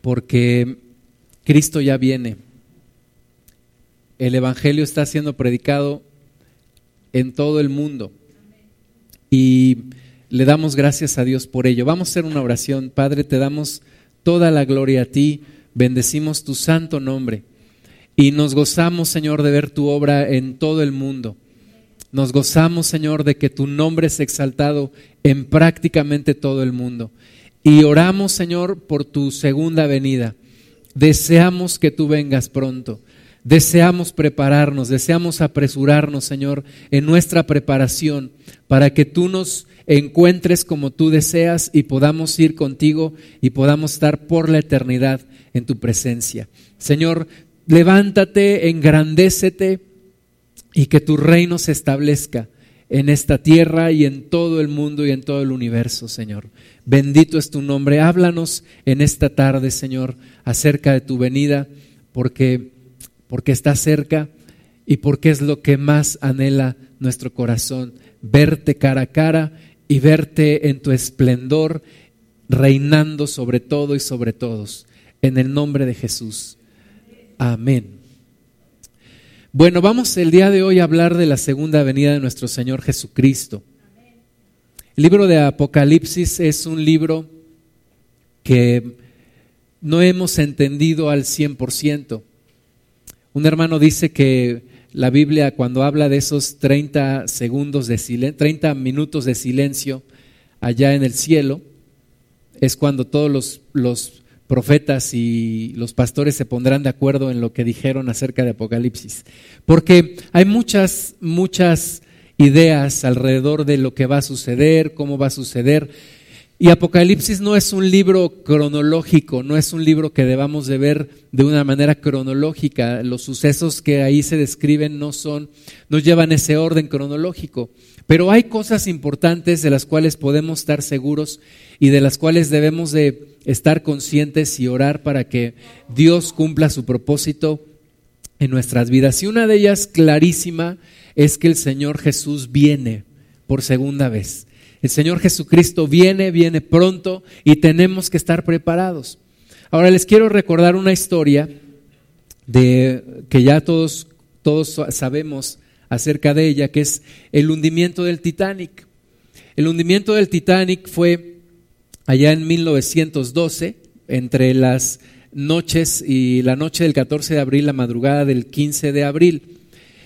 porque Cristo ya viene. El Evangelio está siendo predicado en todo el mundo y le damos gracias a Dios por ello. Vamos a hacer una oración. Padre, te damos toda la gloria a ti, bendecimos tu santo nombre y nos gozamos, Señor, de ver tu obra en todo el mundo. Nos gozamos, Señor, de que tu nombre es exaltado en prácticamente todo el mundo. Y oramos, Señor, por tu segunda venida. Deseamos que tú vengas pronto. Deseamos prepararnos, deseamos apresurarnos, Señor, en nuestra preparación para que tú nos encuentres como tú deseas y podamos ir contigo y podamos estar por la eternidad en tu presencia. Señor, levántate, engrandécete y que tu reino se establezca en esta tierra y en todo el mundo y en todo el universo, Señor. Bendito es tu nombre. Háblanos en esta tarde, Señor, acerca de tu venida, porque, porque está cerca y porque es lo que más anhela nuestro corazón, verte cara a cara y verte en tu esplendor, reinando sobre todo y sobre todos. En el nombre de Jesús. Amén. Bueno, vamos el día de hoy a hablar de la segunda venida de nuestro Señor Jesucristo. El libro de Apocalipsis es un libro que no hemos entendido al 100%. Un hermano dice que la Biblia cuando habla de esos 30 segundos de silencio, 30 minutos de silencio allá en el cielo, es cuando todos los, los profetas y los pastores se pondrán de acuerdo en lo que dijeron acerca de Apocalipsis. Porque hay muchas, muchas ideas alrededor de lo que va a suceder, cómo va a suceder. Y Apocalipsis no es un libro cronológico, no es un libro que debamos de ver de una manera cronológica. Los sucesos que ahí se describen no son, no llevan ese orden cronológico. Pero hay cosas importantes de las cuales podemos estar seguros y de las cuales debemos de estar conscientes y orar para que Dios cumpla su propósito en nuestras vidas. Y una de ellas clarísima es que el Señor Jesús viene por segunda vez. El Señor Jesucristo viene, viene pronto y tenemos que estar preparados. Ahora les quiero recordar una historia de que ya todos todos sabemos acerca de ella, que es el hundimiento del Titanic. El hundimiento del Titanic fue allá en 1912, entre las noches y la noche del 14 de abril, la madrugada del 15 de abril.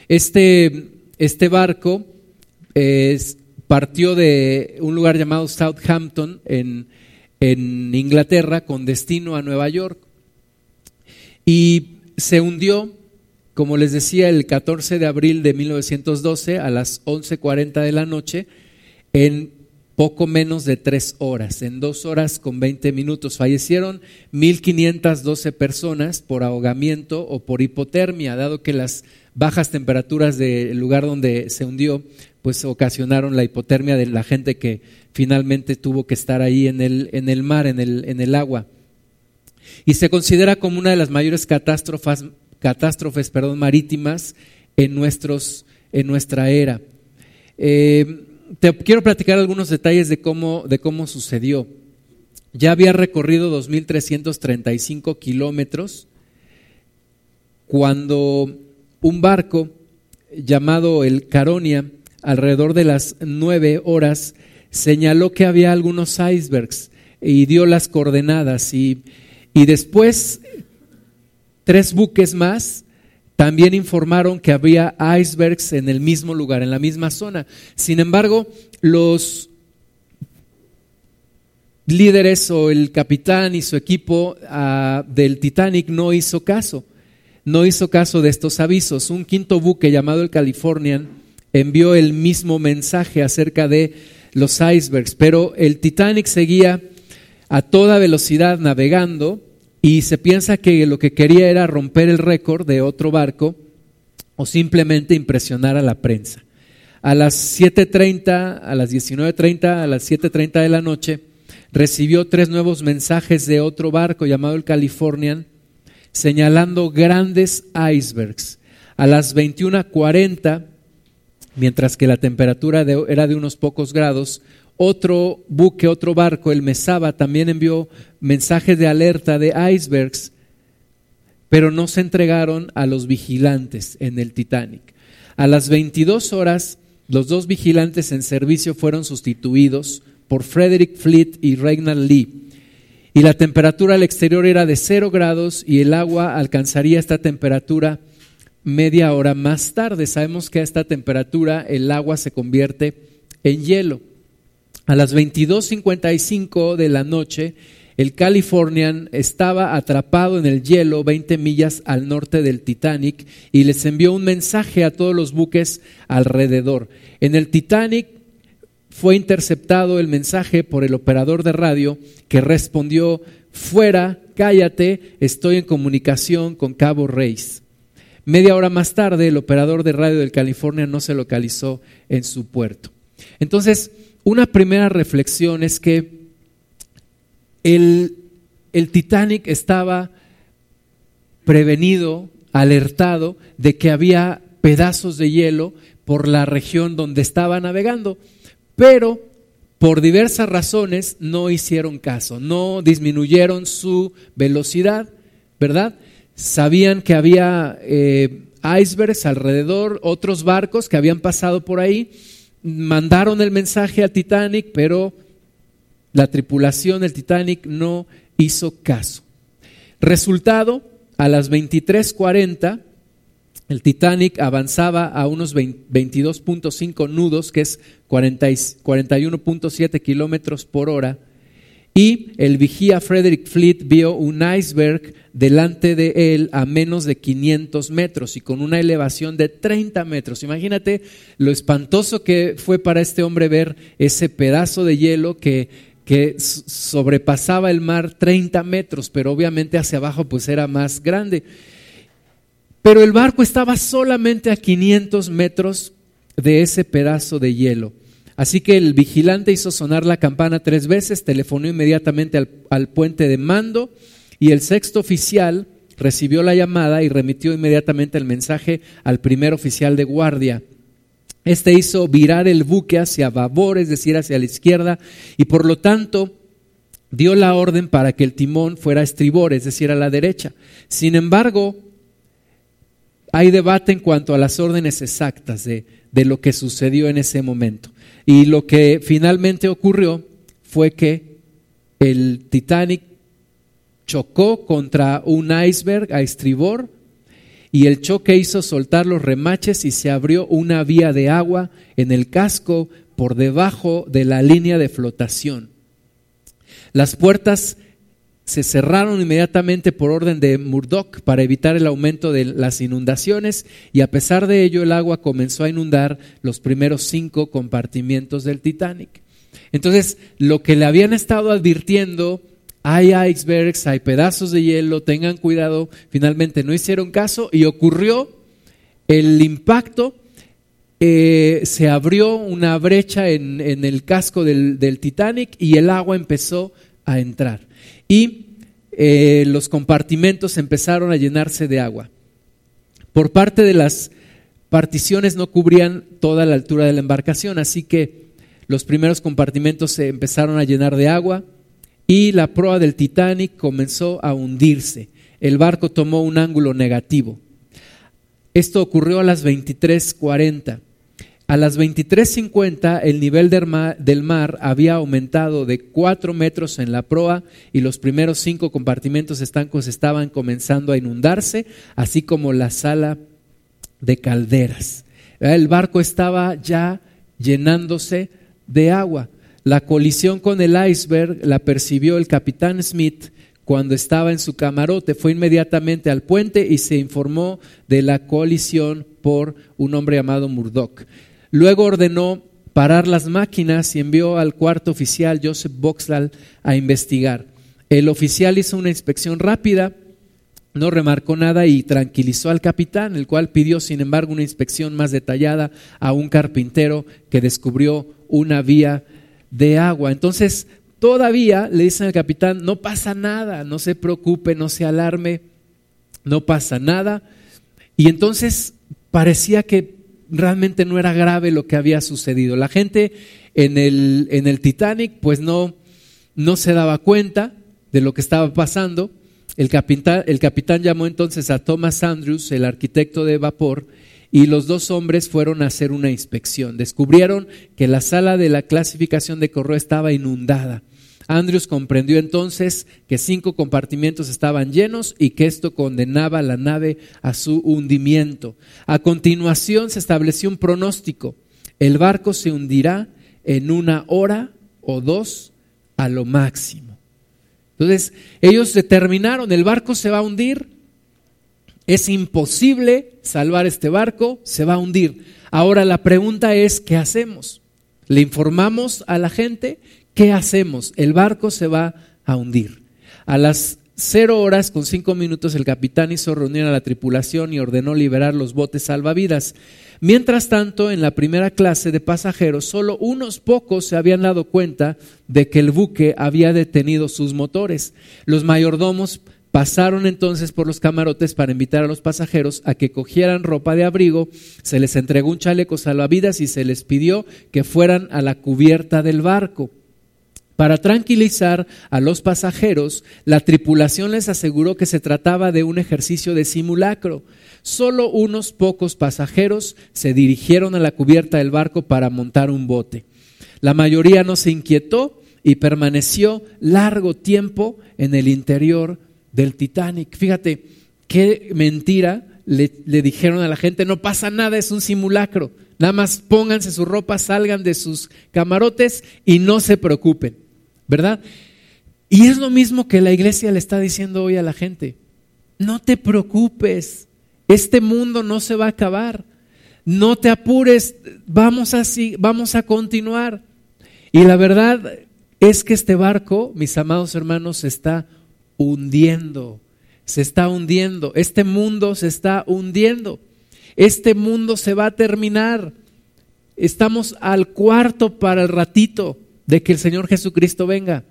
Este, este barco partió de un lugar llamado Southampton en, en Inglaterra con destino a Nueva York. Y se hundió como les decía, el 14 de abril de 1912 a las 11.40 de la noche, en poco menos de tres horas, en dos horas con 20 minutos. Fallecieron 1.512 personas por ahogamiento o por hipotermia, dado que las bajas temperaturas del lugar donde se hundió, pues ocasionaron la hipotermia de la gente que finalmente tuvo que estar ahí en el, en el mar, en el, en el agua. Y se considera como una de las mayores catástrofes, catástrofes perdón, marítimas en, nuestros, en nuestra era. Eh, te quiero platicar algunos detalles de cómo, de cómo sucedió. Ya había recorrido 2.335 kilómetros cuando un barco llamado el Caronia, alrededor de las nueve horas, señaló que había algunos icebergs y dio las coordenadas y, y después Tres buques más también informaron que había icebergs en el mismo lugar, en la misma zona. Sin embargo, los líderes o el capitán y su equipo ah, del Titanic no hizo caso, no hizo caso de estos avisos. Un quinto buque llamado el Californian envió el mismo mensaje acerca de los icebergs, pero el Titanic seguía a toda velocidad navegando y se piensa que lo que quería era romper el récord de otro barco o simplemente impresionar a la prensa. A las 7.30, a las 19.30, a las 7.30 de la noche, recibió tres nuevos mensajes de otro barco llamado el Californian, señalando grandes icebergs. A las 21.40, mientras que la temperatura era de unos pocos grados, otro buque, otro barco, el Mesaba, también envió mensajes de alerta de icebergs, pero no se entregaron a los vigilantes en el Titanic. A las 22 horas, los dos vigilantes en servicio fueron sustituidos por Frederick Fleet y Reginald Lee. Y la temperatura al exterior era de 0 grados y el agua alcanzaría esta temperatura media hora más tarde. Sabemos que a esta temperatura el agua se convierte en hielo. A las 22.55 de la noche, el Californian estaba atrapado en el hielo 20 millas al norte del Titanic y les envió un mensaje a todos los buques alrededor. En el Titanic fue interceptado el mensaje por el operador de radio que respondió, fuera, cállate, estoy en comunicación con Cabo Reis. Media hora más tarde, el operador de radio del California no se localizó en su puerto. Entonces, una primera reflexión es que el, el Titanic estaba prevenido, alertado de que había pedazos de hielo por la región donde estaba navegando, pero por diversas razones no hicieron caso, no disminuyeron su velocidad, ¿verdad? Sabían que había eh, icebergs alrededor, otros barcos que habían pasado por ahí, mandaron el mensaje al Titanic, pero la tripulación del Titanic no hizo caso. Resultado, a las 23:40, el Titanic avanzaba a unos 22.5 nudos, que es 41.7 kilómetros por hora, y el vigía Frederick Fleet vio un iceberg delante de él a menos de 500 metros y con una elevación de 30 metros. Imagínate lo espantoso que fue para este hombre ver ese pedazo de hielo que, que sobrepasaba el mar 30 metros, pero obviamente hacia abajo pues era más grande. Pero el barco estaba solamente a 500 metros de ese pedazo de hielo. Así que el vigilante hizo sonar la campana tres veces, telefonó inmediatamente al, puente de mando y el sexto oficial recibió la llamada y remitió inmediatamente el mensaje al primer oficial de guardia. Este hizo virar el buque hacia babor, es decir, hacia la izquierda, y por lo tanto dio la orden para que el timón fuera a estribor, es decir, a la derecha. Sin embargo, hay debate en cuanto a las órdenes exactas de, de lo que sucedió en ese momento. Y lo que finalmente ocurrió fue que el Titanic chocó contra un iceberg a estribor y el choque hizo soltar los remaches y se abrió una vía de agua en el casco por debajo de la línea de flotación. Las puertas se cerraron inmediatamente por orden de Murdoch para evitar el aumento de las inundaciones y a pesar de ello el agua comenzó a inundar los primeros cinco compartimientos del Titanic. Entonces, lo que le habían estado advirtiendo, hay icebergs, hay pedazos de hielo, tengan cuidado, finalmente no hicieron caso y ocurrió el impacto. Eh, se abrió una brecha en, el casco del, del Titanic y el agua empezó a entrar y eh, los compartimentos empezaron a llenarse de agua. Por parte de las particiones no cubrían toda la altura de la embarcación, así que los primeros compartimentos se empezaron a llenar de agua y la proa del Titanic comenzó a hundirse. El barco tomó un ángulo negativo. Esto ocurrió a las 23:40. A las 23.50 el nivel del mar, había aumentado de 4 metros en la proa y los primeros cinco compartimentos estancos estaban comenzando a inundarse, así como la sala de calderas. El barco estaba ya llenándose de agua. La colisión con el iceberg la percibió el capitán Smith cuando estaba en su camarote. Fue inmediatamente al puente y se informó de la colisión por un hombre llamado Murdoch. Luego ordenó parar las máquinas y envió al cuarto oficial, Joseph Boxall, a investigar. El oficial hizo una inspección rápida, no remarcó nada y tranquilizó al capitán, el cual pidió, sin embargo, una inspección más detallada a un carpintero que descubrió una vía de agua. Entonces, todavía le dicen al capitán, no pasa nada, no se preocupe, no se alarme, no pasa nada. Y entonces parecía que realmente no era grave lo que había sucedido. La gente en el, en el Titanic, pues no, no se daba cuenta de lo que estaba pasando. El capitán, el capitán llamó entonces a Thomas Andrews, el arquitecto de vapor, y los dos hombres fueron a hacer una inspección. Descubrieron que la sala de la clasificación de correo estaba inundada. Andrews comprendió entonces que cinco compartimientos estaban llenos y que esto condenaba la nave a su hundimiento. A continuación se estableció un pronóstico. El barco se hundirá en una hora o dos a lo máximo. Entonces, ellos determinaron, el barco se va a hundir, es imposible salvar este barco, se va a hundir. Ahora la pregunta es, ¿qué hacemos? ¿Le informamos a la gente? ¿Qué hacemos? El barco se va a hundir. A las cero horas con cinco minutos el capitán hizo reunión a la tripulación y ordenó liberar los botes salvavidas. Mientras tanto, en la primera clase de pasajeros, solo unos pocos se habían dado cuenta de que el buque había detenido sus motores. Los mayordomos Pasaron entonces por los camarotes para invitar a los pasajeros a que cogieran ropa de abrigo, se les entregó un chaleco salvavidas y se les pidió que fueran a la cubierta del barco. Para tranquilizar a los pasajeros, la tripulación les aseguró que se trataba de un ejercicio de simulacro. Solo unos pocos pasajeros se dirigieron a la cubierta del barco para montar un bote. La mayoría no se inquietó y permaneció largo tiempo en el interior del Titanic. Fíjate, qué mentira le, dijeron a la gente, no pasa nada, es un simulacro. Nada más pónganse su ropa, salgan de sus camarotes y no se preocupen, ¿verdad? Y es lo mismo que la iglesia le está diciendo hoy a la gente. No te preocupes, este mundo no se va a acabar. No te apures, vamos así, vamos a continuar. Y la verdad es que este barco, mis amados hermanos, está hundiendo, se está hundiendo, este mundo se está hundiendo, este mundo se va a terminar. Estamos al cuarto para el ratito de que el Señor Jesucristo venga.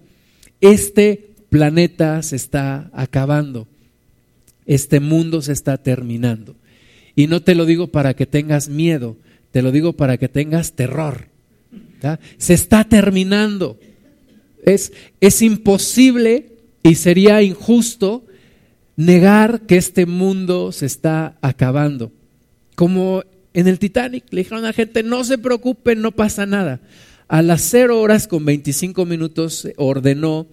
Este planeta se está acabando, este mundo se está terminando. Y no te lo digo para que tengas miedo, te lo digo para que tengas terror. Se está terminando. Es, es imposible y sería injusto negar que este mundo se está acabando. Como en el Titanic, le dijeron a la gente, no se preocupen, no pasa nada. A las cero horas con 25 minutos ordenó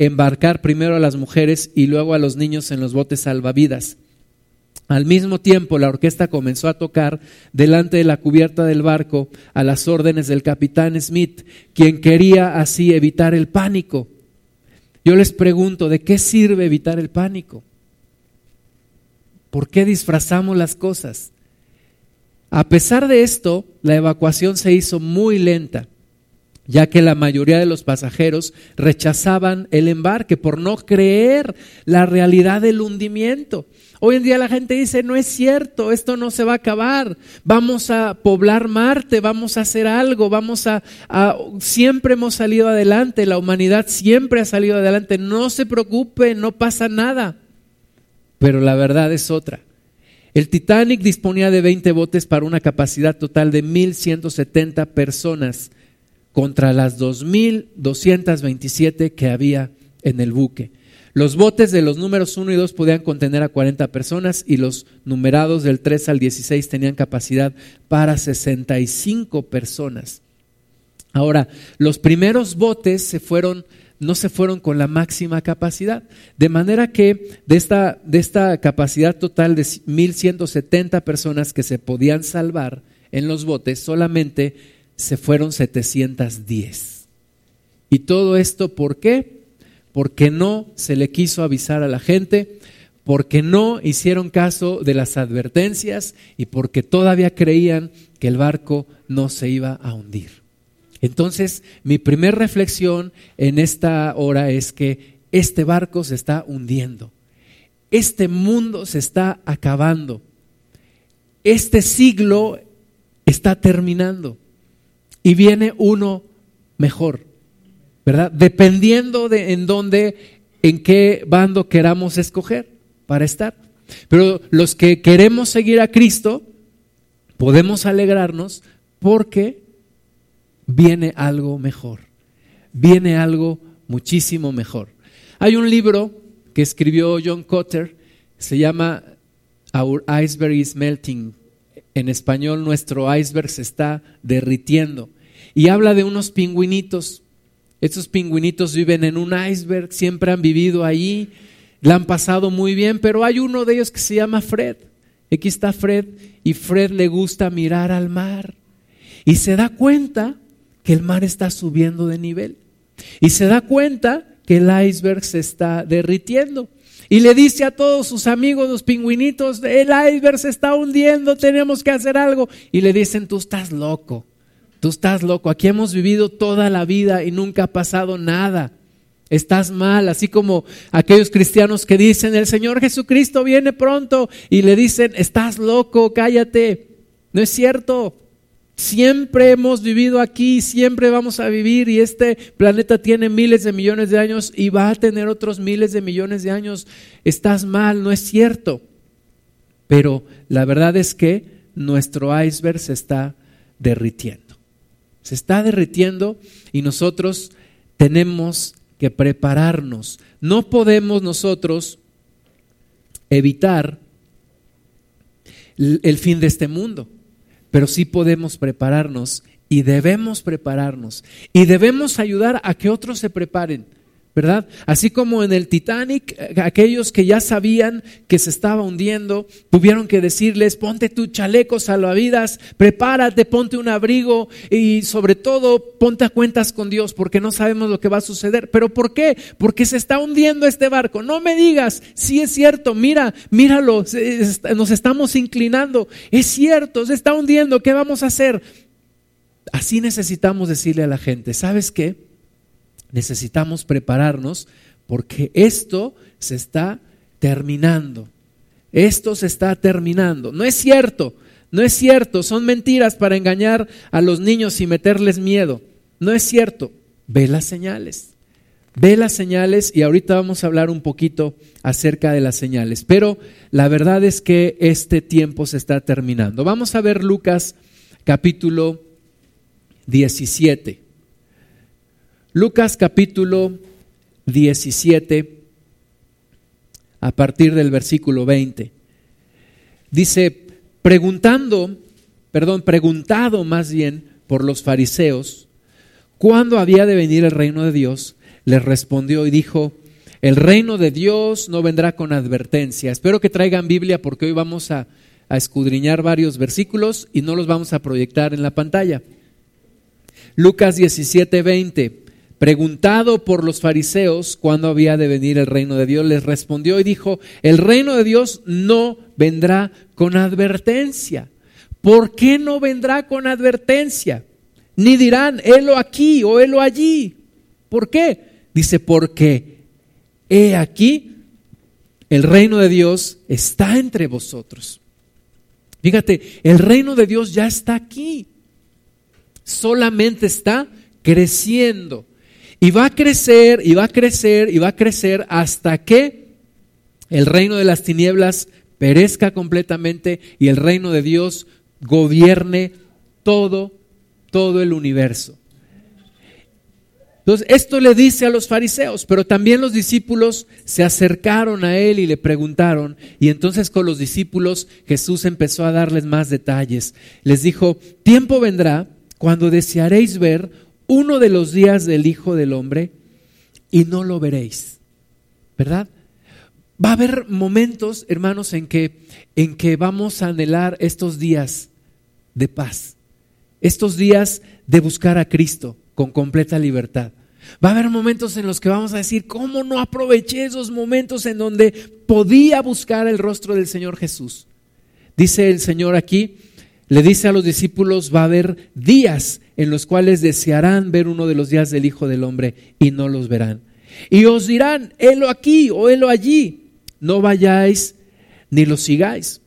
embarcar primero a las mujeres y luego a los niños en los botes salvavidas. Al mismo tiempo, la orquesta comenzó a tocar delante de la cubierta del barco a las órdenes del capitán Smith, quien quería así evitar el pánico. Yo les pregunto, ¿de qué sirve evitar el pánico? ¿Por qué disfrazamos las cosas? A pesar de esto, la evacuación se hizo muy lenta, ya que la mayoría de los pasajeros rechazaban el embarque por no creer la realidad del hundimiento. Hoy en día la gente dice, no es cierto, esto no se va a acabar, vamos a poblar Marte, vamos a hacer algo, vamos a, siempre hemos salido adelante, la humanidad siempre ha salido adelante, no se preocupe, no pasa nada. Pero la verdad es otra. El Titanic disponía de 20 botes para una capacidad total de 1.170 personas contra las 2.227 que había en el buque. Los botes de los números 1 y 2 podían contener a 40 personas y los numerados del 3 al 16 tenían capacidad para 65 personas. Ahora, los primeros botes no se fueron con la máxima capacidad, de manera que de esta capacidad total de 1.170 personas que se podían salvar en los botes, solamente se fueron 710. ¿Y todo esto por qué? porque no se le quiso avisar a la gente, porque no hicieron caso de las advertencias y porque todavía creían que el barco no se iba a hundir. Entonces, mi primera reflexión en esta hora es que este barco se está hundiendo. Este mundo se está acabando. Este siglo está terminando. Y viene uno mejor. ¿verdad? Dependiendo de en dónde, en qué bando queramos escoger para estar. Pero los que queremos seguir a Cristo, podemos alegrarnos porque viene algo mejor, viene algo muchísimo mejor. Hay un libro que escribió John Cotter, se llama Our Iceberg is Melting. En español, nuestro iceberg se está derritiendo. Y habla de unos pingüinitos. Estos pingüinitos viven en un iceberg, siempre han vivido allí, la han pasado muy bien, pero hay uno de ellos que se llama Fred. Aquí está Fred y Fred le gusta mirar al mar y se da cuenta que el mar está subiendo de nivel y se da cuenta que el iceberg se está derritiendo. Y le dice a todos sus amigos, los pingüinitos, el iceberg se está hundiendo, tenemos que hacer algo. Y le dicen, tú estás loco, tú estás loco, aquí hemos vivido toda la vida y nunca ha pasado nada. Estás mal, así como aquellos cristianos que dicen, el Señor Jesucristo viene pronto y le dicen, estás loco, cállate. No es cierto. Siempre hemos vivido aquí, siempre vamos a vivir y este planeta tiene miles de millones de años y va a tener otros miles de millones de años. Estás mal, no es cierto. Pero la verdad es que nuestro iceberg se está derritiendo. Se está derritiendo y nosotros tenemos que prepararnos. No podemos nosotros evitar el fin de este mundo, pero sí podemos prepararnos y debemos prepararnos y debemos ayudar a que otros se preparen. ¿Verdad? Así como en el Titanic, eh, aquellos que ya sabían que se estaba hundiendo, tuvieron que decirles, ponte tu chaleco salvavidas, prepárate, ponte un abrigo y sobre todo ponte a cuentas con Dios porque no sabemos lo que va a suceder. ¿Pero por qué? Porque se está hundiendo este barco. No me digas, si es cierto, mira, míralo, nos estamos inclinando. Es cierto, se está hundiendo, ¿qué vamos a hacer? Así necesitamos decirle a la gente, ¿sabes qué? Necesitamos prepararnos porque esto se está terminando. Esto se está terminando. No es cierto, no es cierto. Son mentiras para engañar a los niños y meterles miedo. No es cierto. Ve las señales. Ve las señales y ahorita vamos a hablar un poquito acerca de las señales. Pero la verdad es que este tiempo se está terminando. Vamos a ver Lucas capítulo 17. Lucas capítulo 17, a partir del versículo 20. Dice, preguntando, perdón, preguntado más bien por los fariseos, ¿cuándo había de venir el reino de Dios? Les respondió y dijo, el reino de Dios no vendrá con advertencia. Espero que traigan Biblia porque hoy vamos a, a escudriñar varios versículos y no los vamos a proyectar en la pantalla. Lucas 17, 20. Preguntado por los fariseos cuándo había de venir el reino de Dios, les respondió y dijo, el reino de Dios no vendrá con advertencia. ¿Por qué no vendrá con advertencia? Ni dirán, helo aquí o helo allí. ¿Por qué? Dice, porque he aquí, el reino de Dios está entre vosotros. Fíjate, el reino de Dios ya está aquí. Solamente está creciendo. Y va a crecer, y va a crecer, y va a crecer hasta que el reino de las tinieblas perezca completamente y el reino de Dios gobierne todo, todo el universo. Entonces, esto le dice a los fariseos, pero también los discípulos se acercaron a él y le preguntaron, y entonces con los discípulos Jesús empezó a darles más detalles. Les dijo, tiempo vendrá cuando desearéis ver uno de los días del Hijo del Hombre y no lo veréis. ¿Verdad? Va a haber momentos, hermanos, en que, en que vamos a anhelar estos días de paz, estos días de buscar a Cristo con completa libertad. Va a haber momentos en los que vamos a decir, ¿cómo no aproveché esos momentos en donde podía buscar el rostro del Señor Jesús? Dice el Señor aquí, le dice a los discípulos, va a haber días en los cuales desearán ver uno de los días del Hijo del Hombre y no los verán. Y os dirán, helo aquí o helo allí, no vayáis ni lo sigáis.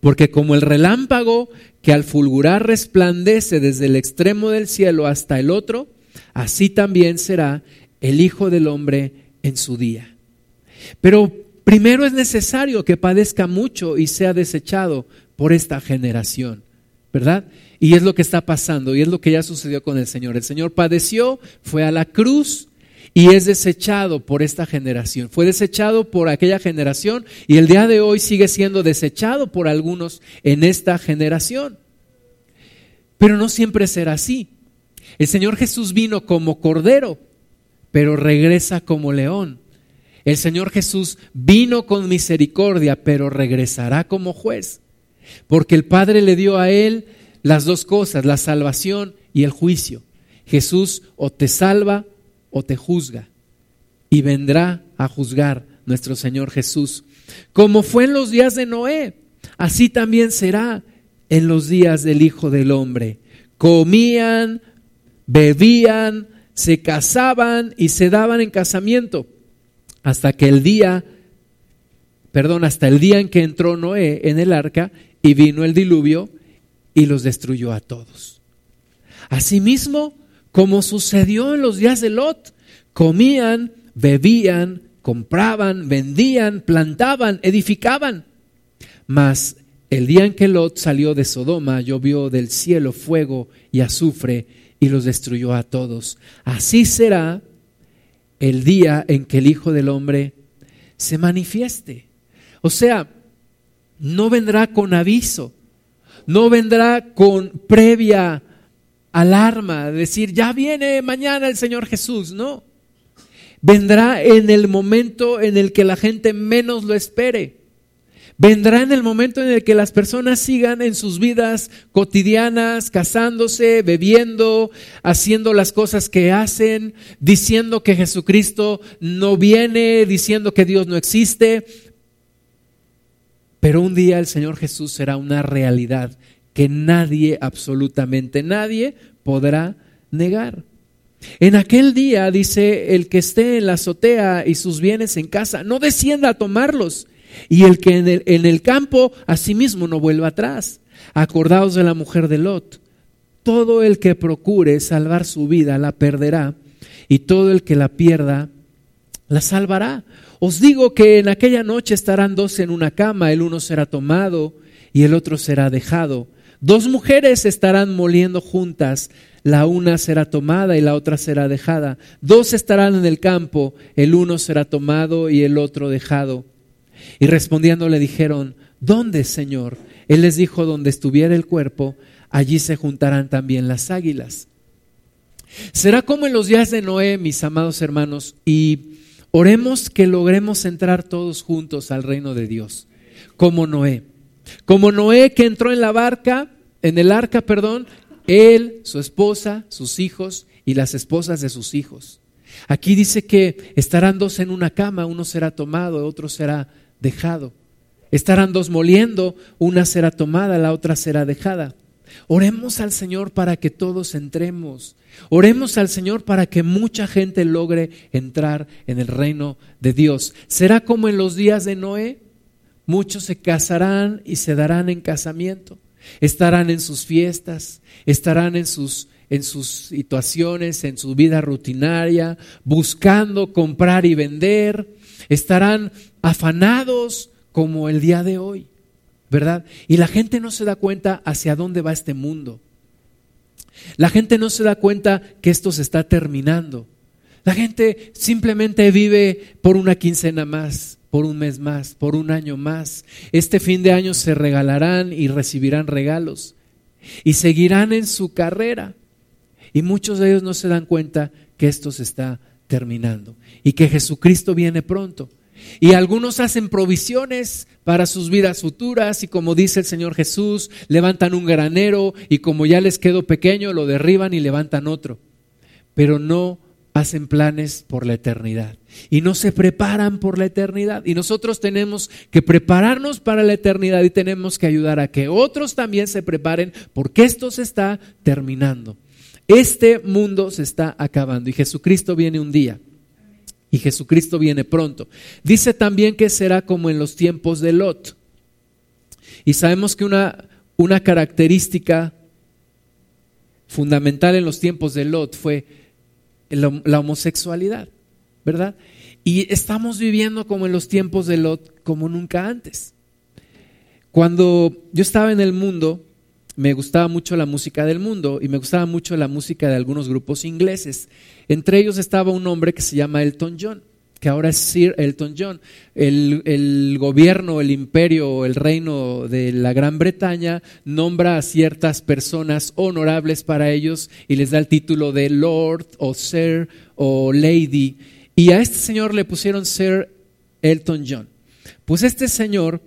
Porque como el relámpago que al fulgurar resplandece desde el extremo del cielo hasta el otro, así también será el Hijo del Hombre en su día. Pero primero es necesario que padezca mucho y sea desechado por esta generación. ¿verdad? Y es lo que está pasando y es lo que ya sucedió con el Señor. El Señor padeció, fue a la cruz y es desechado por esta generación. Fue desechado por aquella generación y el día de hoy sigue siendo desechado por algunos en esta generación. Pero no siempre será así. El Señor Jesús vino como cordero, pero regresa como león. El Señor Jesús vino con misericordia, pero regresará como juez. Porque el Padre le dio a él las dos cosas, la salvación y el juicio. Jesús o te salva o te juzga. Y vendrá a juzgar nuestro Señor Jesús. Como fue en los días de Noé, así también será en los días del Hijo del Hombre. Comían, bebían, se casaban y se daban en casamiento hasta que el día, perdón, hasta el día en que entró Noé en el arca y vino el diluvio y los destruyó a todos. Asimismo, como sucedió en los días de Lot, comían, bebían, compraban, vendían, plantaban, edificaban. Mas el día en que Lot salió de Sodoma, llovió del cielo fuego y azufre y los destruyó a todos. Así será el día en que el Hijo del Hombre se manifieste. O sea, no vendrá con aviso, no vendrá con previa alarma, decir, ya viene mañana el Señor Jesús, no. Vendrá en el momento en el que la gente menos lo espere. Vendrá en el momento en el que las personas sigan en sus vidas cotidianas, casándose, bebiendo, haciendo las cosas que hacen, diciendo que Jesucristo no viene, diciendo que Dios no existe. Pero un día el Señor Jesús será una realidad que nadie, absolutamente nadie, podrá negar. En aquel día, dice, el que esté en la azotea y sus bienes en casa, no descienda a tomarlos y el que en el, en el campo asimismo no vuelva atrás. Acordaos de la mujer de Lot. Todo el que procure salvar su vida la perderá, y todo el que la pierda la salvará. Os digo que en aquella noche estarán dos en una cama, el uno será tomado y el otro será dejado. Dos mujeres estarán moliendo juntas, la una será tomada y la otra será dejada. Dos estarán en el campo, el uno será tomado y el otro dejado. Y respondiendo le dijeron, ¿dónde, Señor? Él les dijo, donde estuviera el cuerpo, allí se juntarán también las águilas. Será como en los días de Noé, mis amados hermanos, y oremos que logremos entrar todos juntos al reino de Dios, como Noé. Como Noé que entró en la barca, en el arca, perdón, él, su esposa, sus hijos y las esposas de sus hijos. Aquí dice que estarán dos en una cama, uno será tomado, otro será dejado. Estarán dos moliendo, una será tomada, la otra será dejada. Oremos al Señor para que todos entremos. Oremos al Señor para que mucha gente logre entrar en el reino de Dios. ¿Será como en los días de Noé? Muchos se casarán y se darán en casamiento. Estarán en sus fiestas, estarán en sus en sus situaciones, en su vida rutinaria, buscando comprar y vender, estarán afanados como el día de hoy, ¿verdad? Y la gente no se da cuenta hacia dónde va este mundo. La gente no se da cuenta que esto se está terminando. La gente simplemente vive por una quincena más, por un mes más, por un año más. Este fin de año se regalarán y recibirán regalos y seguirán en su carrera. Y muchos de ellos no se dan cuenta que esto se está terminando y que Jesucristo viene pronto. Y algunos hacen provisiones para sus vidas futuras y como dice el Señor Jesús, levantan un granero y como ya les quedó pequeño, lo derriban y levantan otro. Pero no hacen planes por la eternidad y no se preparan por la eternidad. Y nosotros tenemos que prepararnos para la eternidad y tenemos que ayudar a que otros también se preparen porque esto se está terminando. Este mundo se está acabando y Jesucristo viene un día. Y Jesucristo viene pronto. Dice también que será como en los tiempos de Lot. Y sabemos que una, una característica fundamental en los tiempos de Lot fue la homosexualidad, ¿verdad? Y estamos viviendo como en los tiempos de Lot, como nunca antes. Cuando yo estaba en el mundo, me gustaba mucho la música del mundo y me gustaba mucho la música de algunos grupos ingleses. Entre ellos estaba un hombre que se llama Elton John, que ahora es Sir Elton John. El, el gobierno, el imperio, el reino de la Gran Bretaña nombra a ciertas personas honorables para ellos y les da el título de Lord o Sir o Lady. Y a este señor le pusieron Sir Elton John. Pues este señor,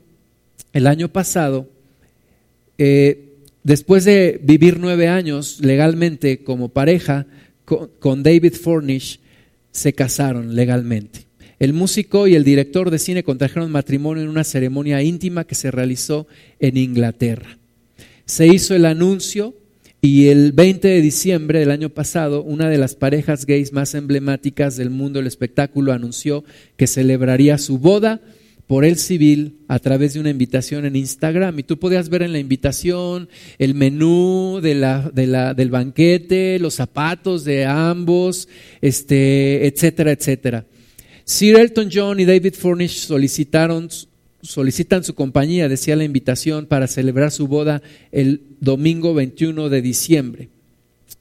el año pasado, eh, después de vivir nueve años legalmente como pareja con, David Fornish, se casaron legalmente. El músico y el director de cine contrajeron matrimonio en una ceremonia íntima que se realizó en Inglaterra. Se hizo el anuncio y el 20 de diciembre del año pasado, una de las parejas gays más emblemáticas del mundo del espectáculo anunció que celebraría su boda por el civil a través de una invitación en Instagram. Y tú podías ver en la invitación el menú de la, del banquete, los zapatos de ambos, este, etcétera, etcétera. Sir Elton John y David Furnish solicitaron, solicitan su compañía, decía la invitación, para celebrar su boda el domingo 21 de diciembre.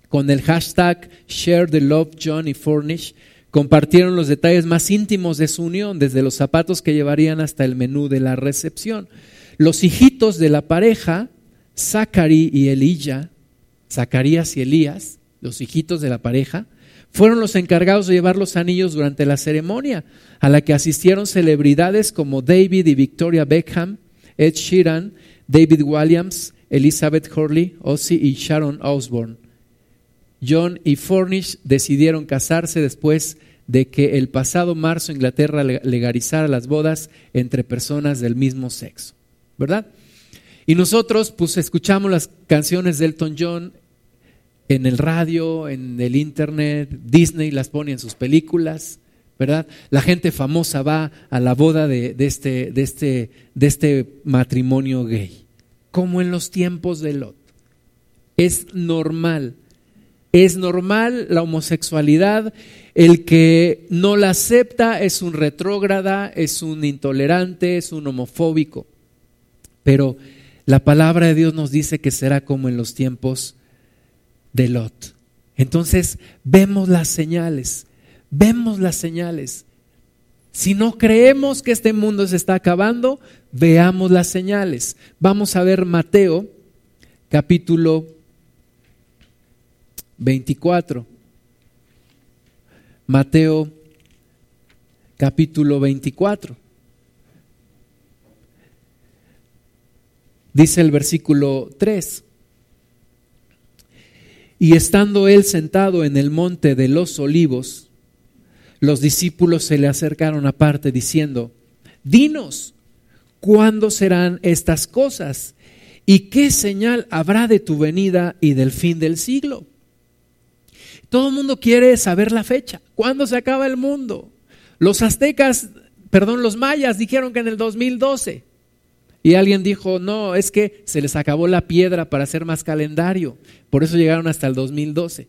Con el hashtag Share the Love John y Furnish Compartieron los detalles más íntimos de su unión, desde los zapatos que llevarían hasta el menú de la recepción. Los hijitos de la pareja, Zachary y Elilla, Zacarías y Elías, los hijitos de la pareja, fueron los encargados de llevar los anillos durante la ceremonia, a la que asistieron celebridades como David y Victoria Beckham, Ed Sheeran, David Williams, Elizabeth Hurley, Ozzy y Sharon Osbourne. John y Fornish decidieron casarse después de que el pasado marzo Inglaterra legalizara las bodas entre personas del mismo sexo, ¿verdad? Y nosotros pues escuchamos las canciones de Elton John en el radio, en el internet, Disney las pone en sus películas, ¿verdad? La gente famosa va a la boda de, este, este, de este matrimonio gay, como en los tiempos de Lot. Es normal es normal la homosexualidad, el que no la acepta es un retrógrada, es un intolerante, es un homofóbico. Pero la palabra de Dios nos dice que será como en los tiempos de Lot. Entonces vemos las señales, vemos las señales. Si no creemos que este mundo se está acabando, veamos las señales. Vamos a ver Mateo capítulo 24. Mateo capítulo 24. Dice el versículo 3. Y estando él sentado en el monte de los olivos, los discípulos se le acercaron aparte diciendo, Dinos, ¿cuándo serán estas cosas? ¿Y qué señal habrá de tu venida y del fin del siglo? Todo el mundo quiere saber la fecha. ¿Cuándo se acaba el mundo? Los aztecas, perdón, los mayas dijeron que en el 2012. Y alguien dijo, no, es que se les acabó la piedra para hacer más calendario. Por eso llegaron hasta el 2012.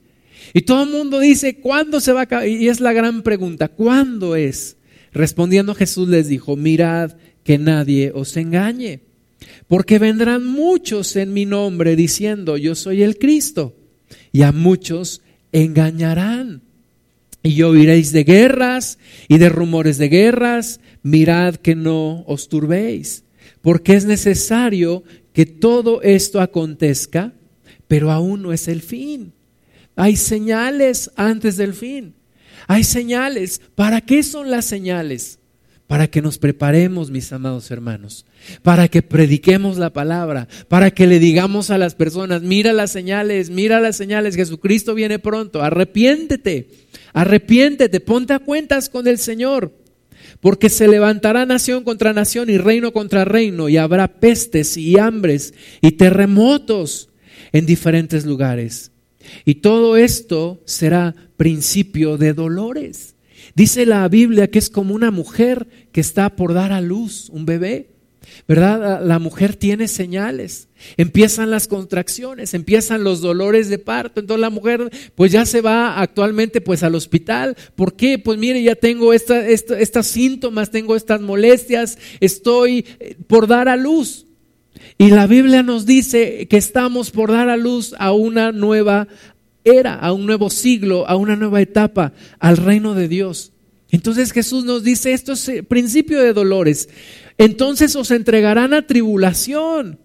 Y todo el mundo dice, ¿cuándo se va a acabar? Y es la gran pregunta, ¿cuándo es? Respondiendo Jesús les dijo, mirad que nadie os engañe, porque vendrán muchos en mi nombre diciendo, yo soy el Cristo, y a muchos engañarán. Y oiréis de guerras y de rumores de guerras, mirad que no os turbéis, porque es necesario que todo esto acontezca, pero aún no es el fin. Hay señales antes del fin. Hay señales. ¿Para qué son las señales? Para que nos preparemos, mis amados hermanos, para que prediquemos la palabra, para que le digamos a las personas, mira las señales, mira las señales, Jesucristo viene pronto, arrepiéntete, arrepiéntete, ponte a cuentas con el Señor, porque se levantará nación contra nación y reino contra reino, y habrá pestes y hambres y terremotos en diferentes lugares. Y todo esto será principio de dolores. Dice la Biblia que es como una mujer que está por dar a luz un bebé. ¿verdad? La mujer tiene señales. Empiezan las contracciones, empiezan los dolores de parto. Entonces la mujer pues ya se va actualmente pues al hospital. ¿Por qué? Pues mire, ya tengo esta, estos síntomas, tengo estas molestias, estoy eh, por dar a luz. Y la Biblia nos dice que estamos por dar a luz a una nueva era, a un nuevo siglo, a una nueva etapa, al reino de Dios. Entonces Jesús nos dice, esto es principio de dolores. Entonces os entregarán a tribulación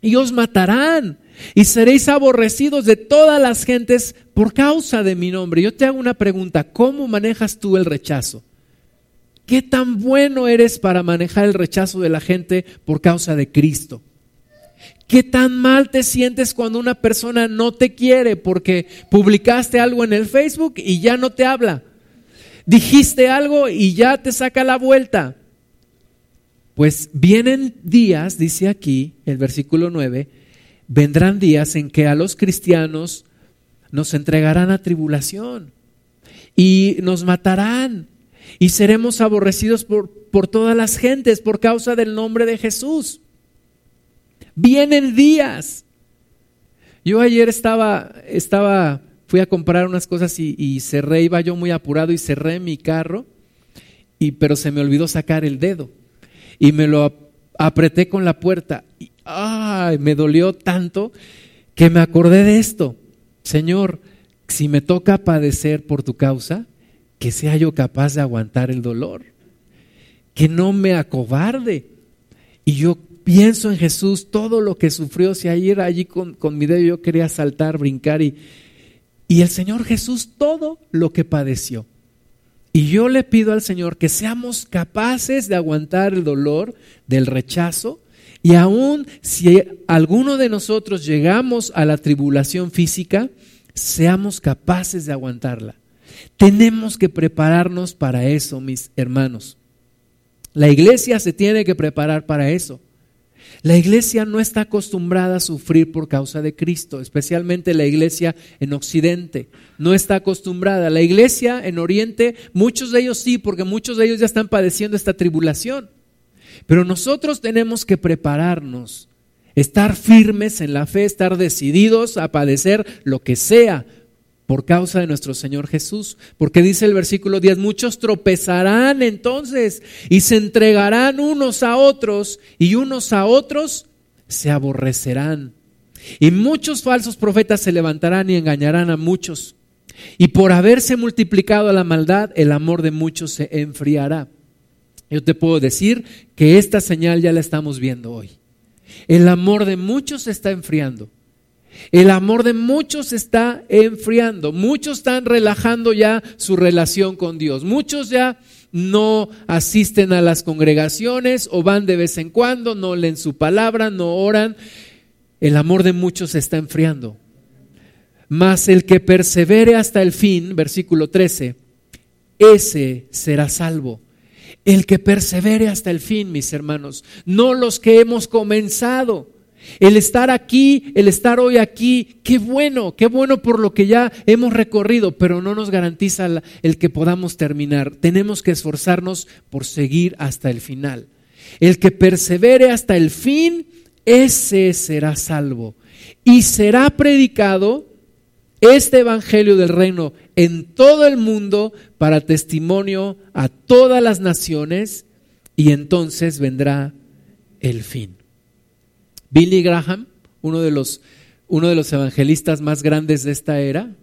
y os matarán y seréis aborrecidos de todas las gentes por causa de mi nombre. Yo te hago una pregunta, ¿cómo manejas tú el rechazo? ¿Qué tan bueno eres para manejar el rechazo de la gente por causa de Cristo? ¿Qué tan mal te sientes cuando una persona no te quiere porque publicaste algo en el Facebook y ya no te habla? Dijiste algo y ya te saca la vuelta. Pues vienen días, dice aquí el versículo 9, vendrán días en que a los cristianos nos entregarán a tribulación y nos matarán y seremos aborrecidos por, por todas las gentes por causa del nombre de Jesús. Vienen días. Yo ayer estaba, estaba, fui a comprar unas cosas y, cerré, iba yo muy apurado y cerré mi carro, y, pero se me olvidó sacar el dedo. Y me lo apreté con la puerta. Y, ¡ay! Me dolió tanto que me acordé de esto. Señor, si me toca padecer por tu causa, que sea yo capaz de aguantar el dolor, que no me acobarde. Y yo pienso en Jesús, todo lo que sufrió, si ayer allí con, con mi dedo yo quería saltar, brincar y, y el Señor Jesús todo lo que padeció. Y yo le pido al Señor que seamos capaces de aguantar el dolor del rechazo y aún si alguno de nosotros llegamos a la tribulación física, seamos capaces de aguantarla. Tenemos que prepararnos para eso, mis hermanos. La iglesia se tiene que preparar para eso. La iglesia no está acostumbrada a sufrir por causa de Cristo, especialmente la iglesia en Occidente. No está acostumbrada. La iglesia en Oriente, muchos de ellos sí, porque muchos de ellos ya están padeciendo esta tribulación. Pero nosotros tenemos que prepararnos, estar firmes en la fe, estar decididos a padecer lo que sea por causa de nuestro Señor Jesús. Porque dice el versículo 10, muchos tropezarán entonces y se entregarán unos a otros y unos a otros se aborrecerán. Y muchos falsos profetas se levantarán y engañarán a muchos. Y por haberse multiplicado la maldad, el amor de muchos se enfriará. Yo te puedo decir que esta señal ya la estamos viendo hoy. El amor de muchos se está enfriando. El amor de muchos está enfriando. Muchos están relajando ya su relación con Dios. Muchos ya no asisten a las congregaciones o van de vez en cuando, no leen su palabra, no oran. El amor de muchos está enfriando. Mas el que persevere hasta el fin, versículo 13, ese será salvo. El que persevere hasta el fin, mis hermanos, no los que hemos comenzado el estar aquí, el estar hoy aquí, qué bueno, qué bueno por lo que ya hemos recorrido, pero no nos garantiza el que podamos terminar. Tenemos que esforzarnos por seguir hasta el final. El que persevere hasta el fin, ese será salvo. Y será predicado este Evangelio del Reino en todo el mundo para testimonio a todas las naciones y entonces vendrá el fin. Billy Graham, uno de los, uno de los evangelistas más grandes de esta era,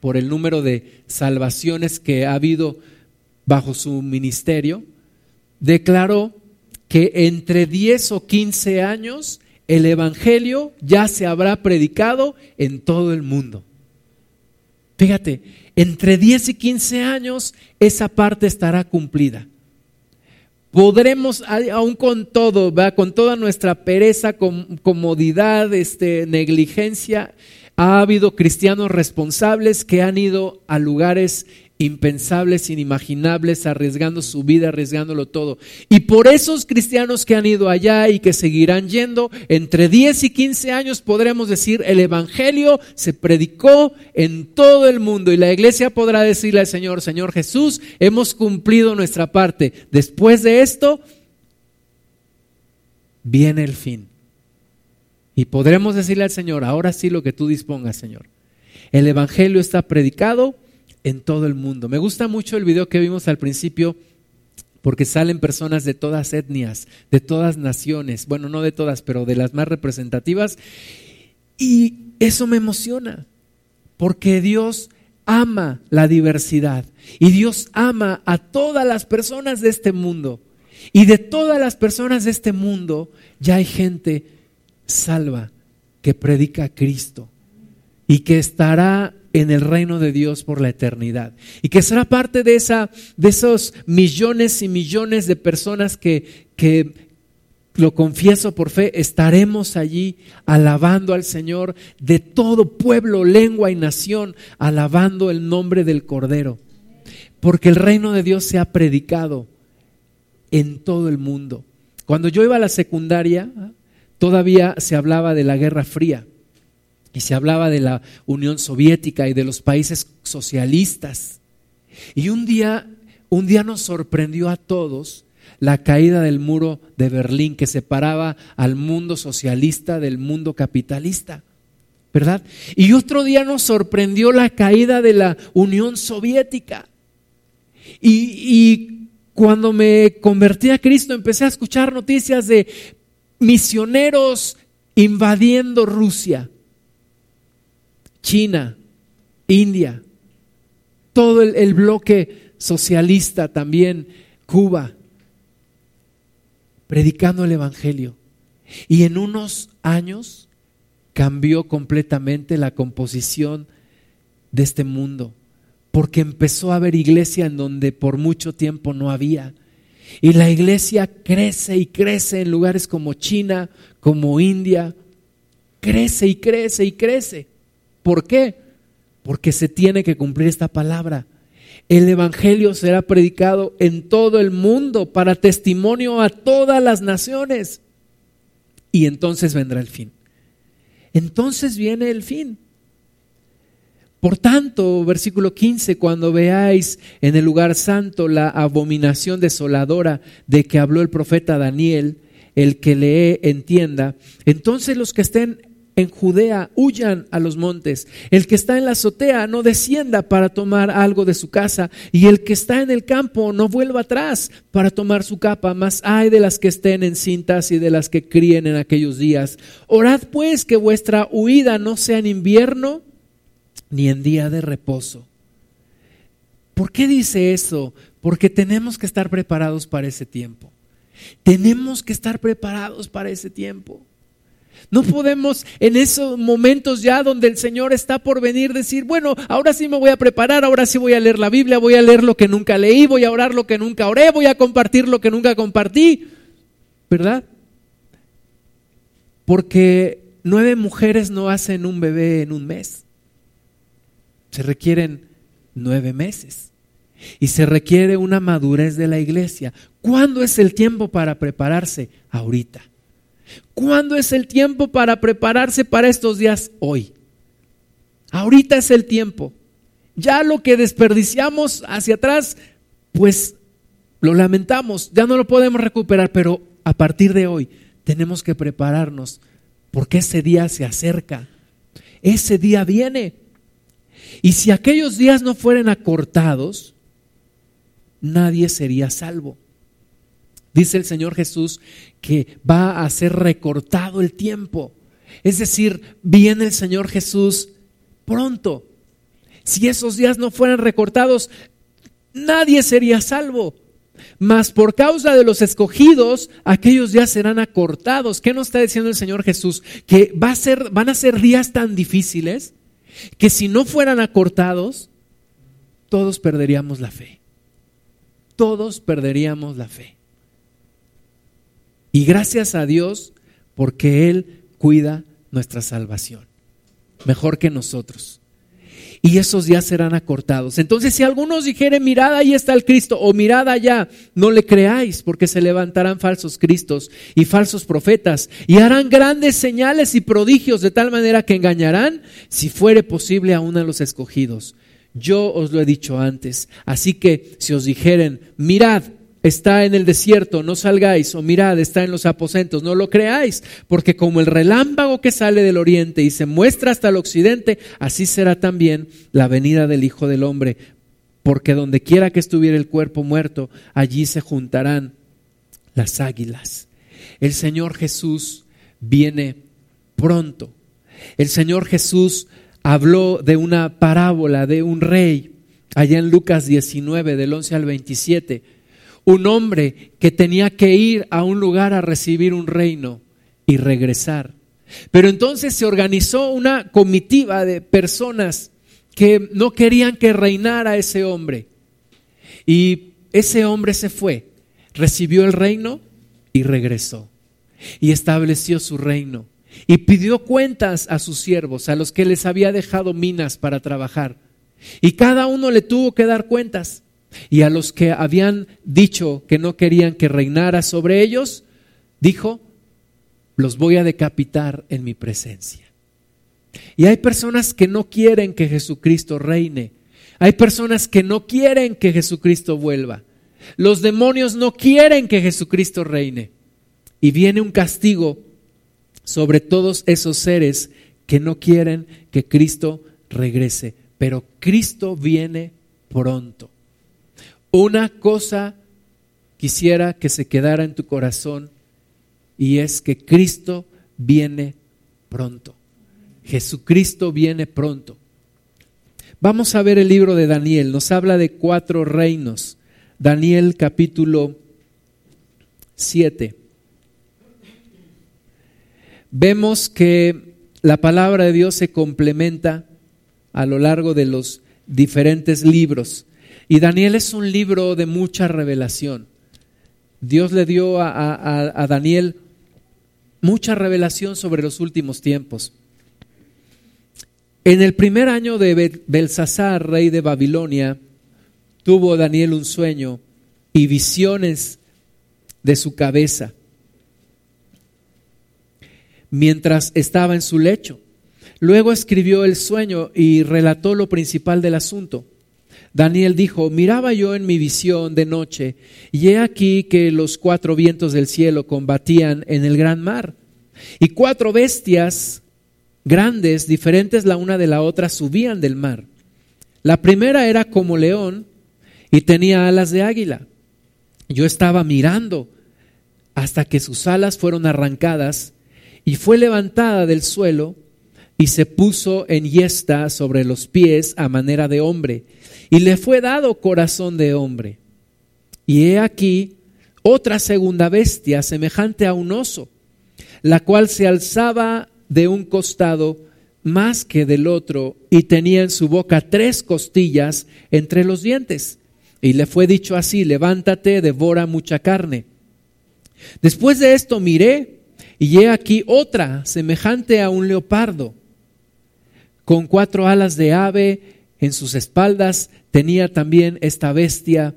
por el número de salvaciones que ha habido bajo su ministerio, declaró que entre 10 o 15 años el Evangelio ya se habrá predicado en todo el mundo. Fíjate, entre 10 y 15 años esa parte estará cumplida podremos, aún con todo, con toda nuestra pereza, comodidad, este, negligencia, ha habido cristianos responsables que han ido a lugares impensables, inimaginables, arriesgando su vida, arriesgándolo todo. Y por esos cristianos que han ido allá y que seguirán yendo, entre 10 y 15 años podremos decir, el Evangelio se predicó en todo el mundo y la iglesia podrá decirle al Señor, Señor Jesús, hemos cumplido nuestra parte. Después de esto, viene el fin. Y podremos decirle al Señor, ahora sí lo que tú dispongas, Señor. El Evangelio está predicado en todo el mundo. Me gusta mucho el video que vimos al principio porque salen personas de todas etnias, de todas naciones, bueno, no de todas, pero de las más representativas. Y eso me emociona, porque Dios ama la diversidad y Dios ama a todas las personas de este mundo. Y de todas las personas de este mundo ya hay gente salva que predica a Cristo y que estará en el reino de Dios por la eternidad y que será parte de esa de esos millones y millones de personas que que lo confieso por fe, estaremos allí alabando al Señor de todo pueblo, lengua y nación, alabando el nombre del Cordero. Porque el reino de Dios se ha predicado en todo el mundo. Cuando yo iba a la secundaria, todavía se hablaba de la Guerra Fría y se hablaba de la Unión Soviética y de los países socialistas. Y un día, un día nos sorprendió a todos la caída del muro de Berlín que separaba al mundo socialista del mundo capitalista. ¿Verdad? Y otro día nos sorprendió la caída de la Unión Soviética. Y, y cuando me convertí a Cristo empecé a escuchar noticias de misioneros invadiendo Rusia, China, India, todo el, bloque socialista también, Cuba predicando el Evangelio. Y en unos años cambió completamente la composición de este mundo, porque empezó a haber iglesia en donde por mucho tiempo no había. Y la iglesia crece y crece en lugares como China, como India, crece y crece y crece. ¿Por qué? Porque se tiene que cumplir esta palabra. El Evangelio será predicado en todo el mundo para testimonio a todas las naciones. Y entonces vendrá el fin. Entonces viene el fin. Por tanto, versículo 15, cuando veáis en el lugar santo la abominación desoladora de que habló el profeta Daniel, el que lee entienda, entonces los que estén en Judea huyan a los montes. El que está en la azotea no descienda para tomar algo de su casa, y el que está en el campo no vuelva atrás para tomar su capa, mas hay de las que estén en cintas y de las que críen en aquellos días. Orad pues que vuestra huida no sea en invierno ni en día de reposo. ¿Por qué dice eso? Porque tenemos que estar preparados para ese tiempo. Tenemos que estar preparados para ese tiempo. No podemos en esos momentos ya donde el Señor está por venir decir, bueno, ahora sí me voy a preparar, ahora sí voy a leer la Biblia, voy a leer lo que nunca leí, voy a orar lo que nunca oré, voy a compartir lo que nunca compartí. ¿Verdad? Porque nueve mujeres no hacen un bebé en un mes. Se requieren nueve meses. Y se requiere una madurez de la iglesia. ¿Cuándo es el tiempo para prepararse? Ahorita. ¿Cuándo es el tiempo para prepararse para estos días? Hoy. Ahorita es el tiempo. Ya lo que desperdiciamos hacia atrás, pues lo lamentamos, ya no lo podemos recuperar, pero a partir de hoy tenemos que prepararnos porque ese día se acerca. Ese día viene. Y si aquellos días no fueran acortados, nadie sería salvo. Dice el Señor Jesús que va a ser recortado el tiempo. Es decir, viene el Señor Jesús pronto. Si esos días no fueran recortados, nadie sería salvo. Mas por causa de los escogidos, aquellos días serán acortados. ¿Qué nos está diciendo el Señor Jesús? Que va a ser, van a ser días tan difíciles que si no fueran acortados, todos perderíamos la fe. Todos perderíamos la fe. Y gracias a Dios porque Él cuida nuestra salvación, mejor que nosotros. Y esos días serán acortados. Entonces, si algunos dijeren, mirad, ahí está el Cristo, o mirad allá, no le creáis, porque se levantarán falsos Cristos y falsos profetas, y harán grandes señales y prodigios, de tal manera que engañarán, si fuere posible, aún a los escogidos. Yo os lo he dicho antes. Así que si os dijeren, mirad, está en el desierto, no salgáis, o mirad, está en los aposentos, no lo creáis, porque como el relámpago que sale del oriente y se muestra hasta el occidente, así será también la venida del Hijo del Hombre. porque donde quiera que estuviera el cuerpo muerto, allí se juntarán las águilas. El Señor Jesús viene pronto. El Señor Jesús habló de una parábola de un rey allá en Lucas 19 del 11 al 27. Un hombre que tenía que ir a un lugar a recibir un reino y regresar. Pero entonces se organizó una comitiva de personas que no querían que reinara ese hombre. Y ese hombre se fue, recibió el reino y regresó. Y estableció su reino. Y pidió cuentas a sus siervos, a los que les había dejado minas para trabajar. Y cada uno le tuvo que dar cuentas. Y a los que habían dicho que no querían que reinara sobre ellos, dijo, los voy a decapitar en mi presencia. Y hay personas que no quieren que Jesucristo reine. Hay personas que no quieren que Jesucristo vuelva. Los demonios no quieren que Jesucristo reine. Y viene un castigo sobre todos esos seres que no quieren que Cristo regrese. Pero Cristo viene pronto. Una cosa quisiera que se quedara en tu corazón y es que Cristo viene pronto. Jesucristo viene pronto. Vamos a ver el libro de Daniel, nos habla de cuatro reinos. Daniel capítulo 7. Vemos que la palabra de Dios se complementa a lo largo de los diferentes libros. Y Daniel es un libro de mucha revelación. Dios le dio a, Daniel mucha revelación sobre los últimos tiempos. En el primer año de Belsasar, rey de Babilonia, tuvo Daniel un sueño y visiones de su cabeza mientras estaba en su lecho. Luego escribió el sueño y relató lo principal del asunto. Daniel dijo, miraba yo en mi visión de noche, y he aquí que los cuatro vientos del cielo combatían en el gran mar, y cuatro bestias grandes, diferentes la una de la otra, subían del mar. La primera era como león y tenía alas de águila. Yo estaba mirando hasta que sus alas fueron arrancadas y fue levantada del suelo y se puso en yesta sobre los pies a manera de hombre y le fue dado corazón de hombre. Y he aquí otra segunda bestia semejante a un oso, la cual se alzaba de un costado más que del otro y tenía en su boca tres costillas entre los dientes. Y le fue dicho así, levántate, devora mucha carne. Después de esto miré y he aquí otra semejante a un leopardo, con cuatro alas de ave en sus espaldas tenía también esta bestia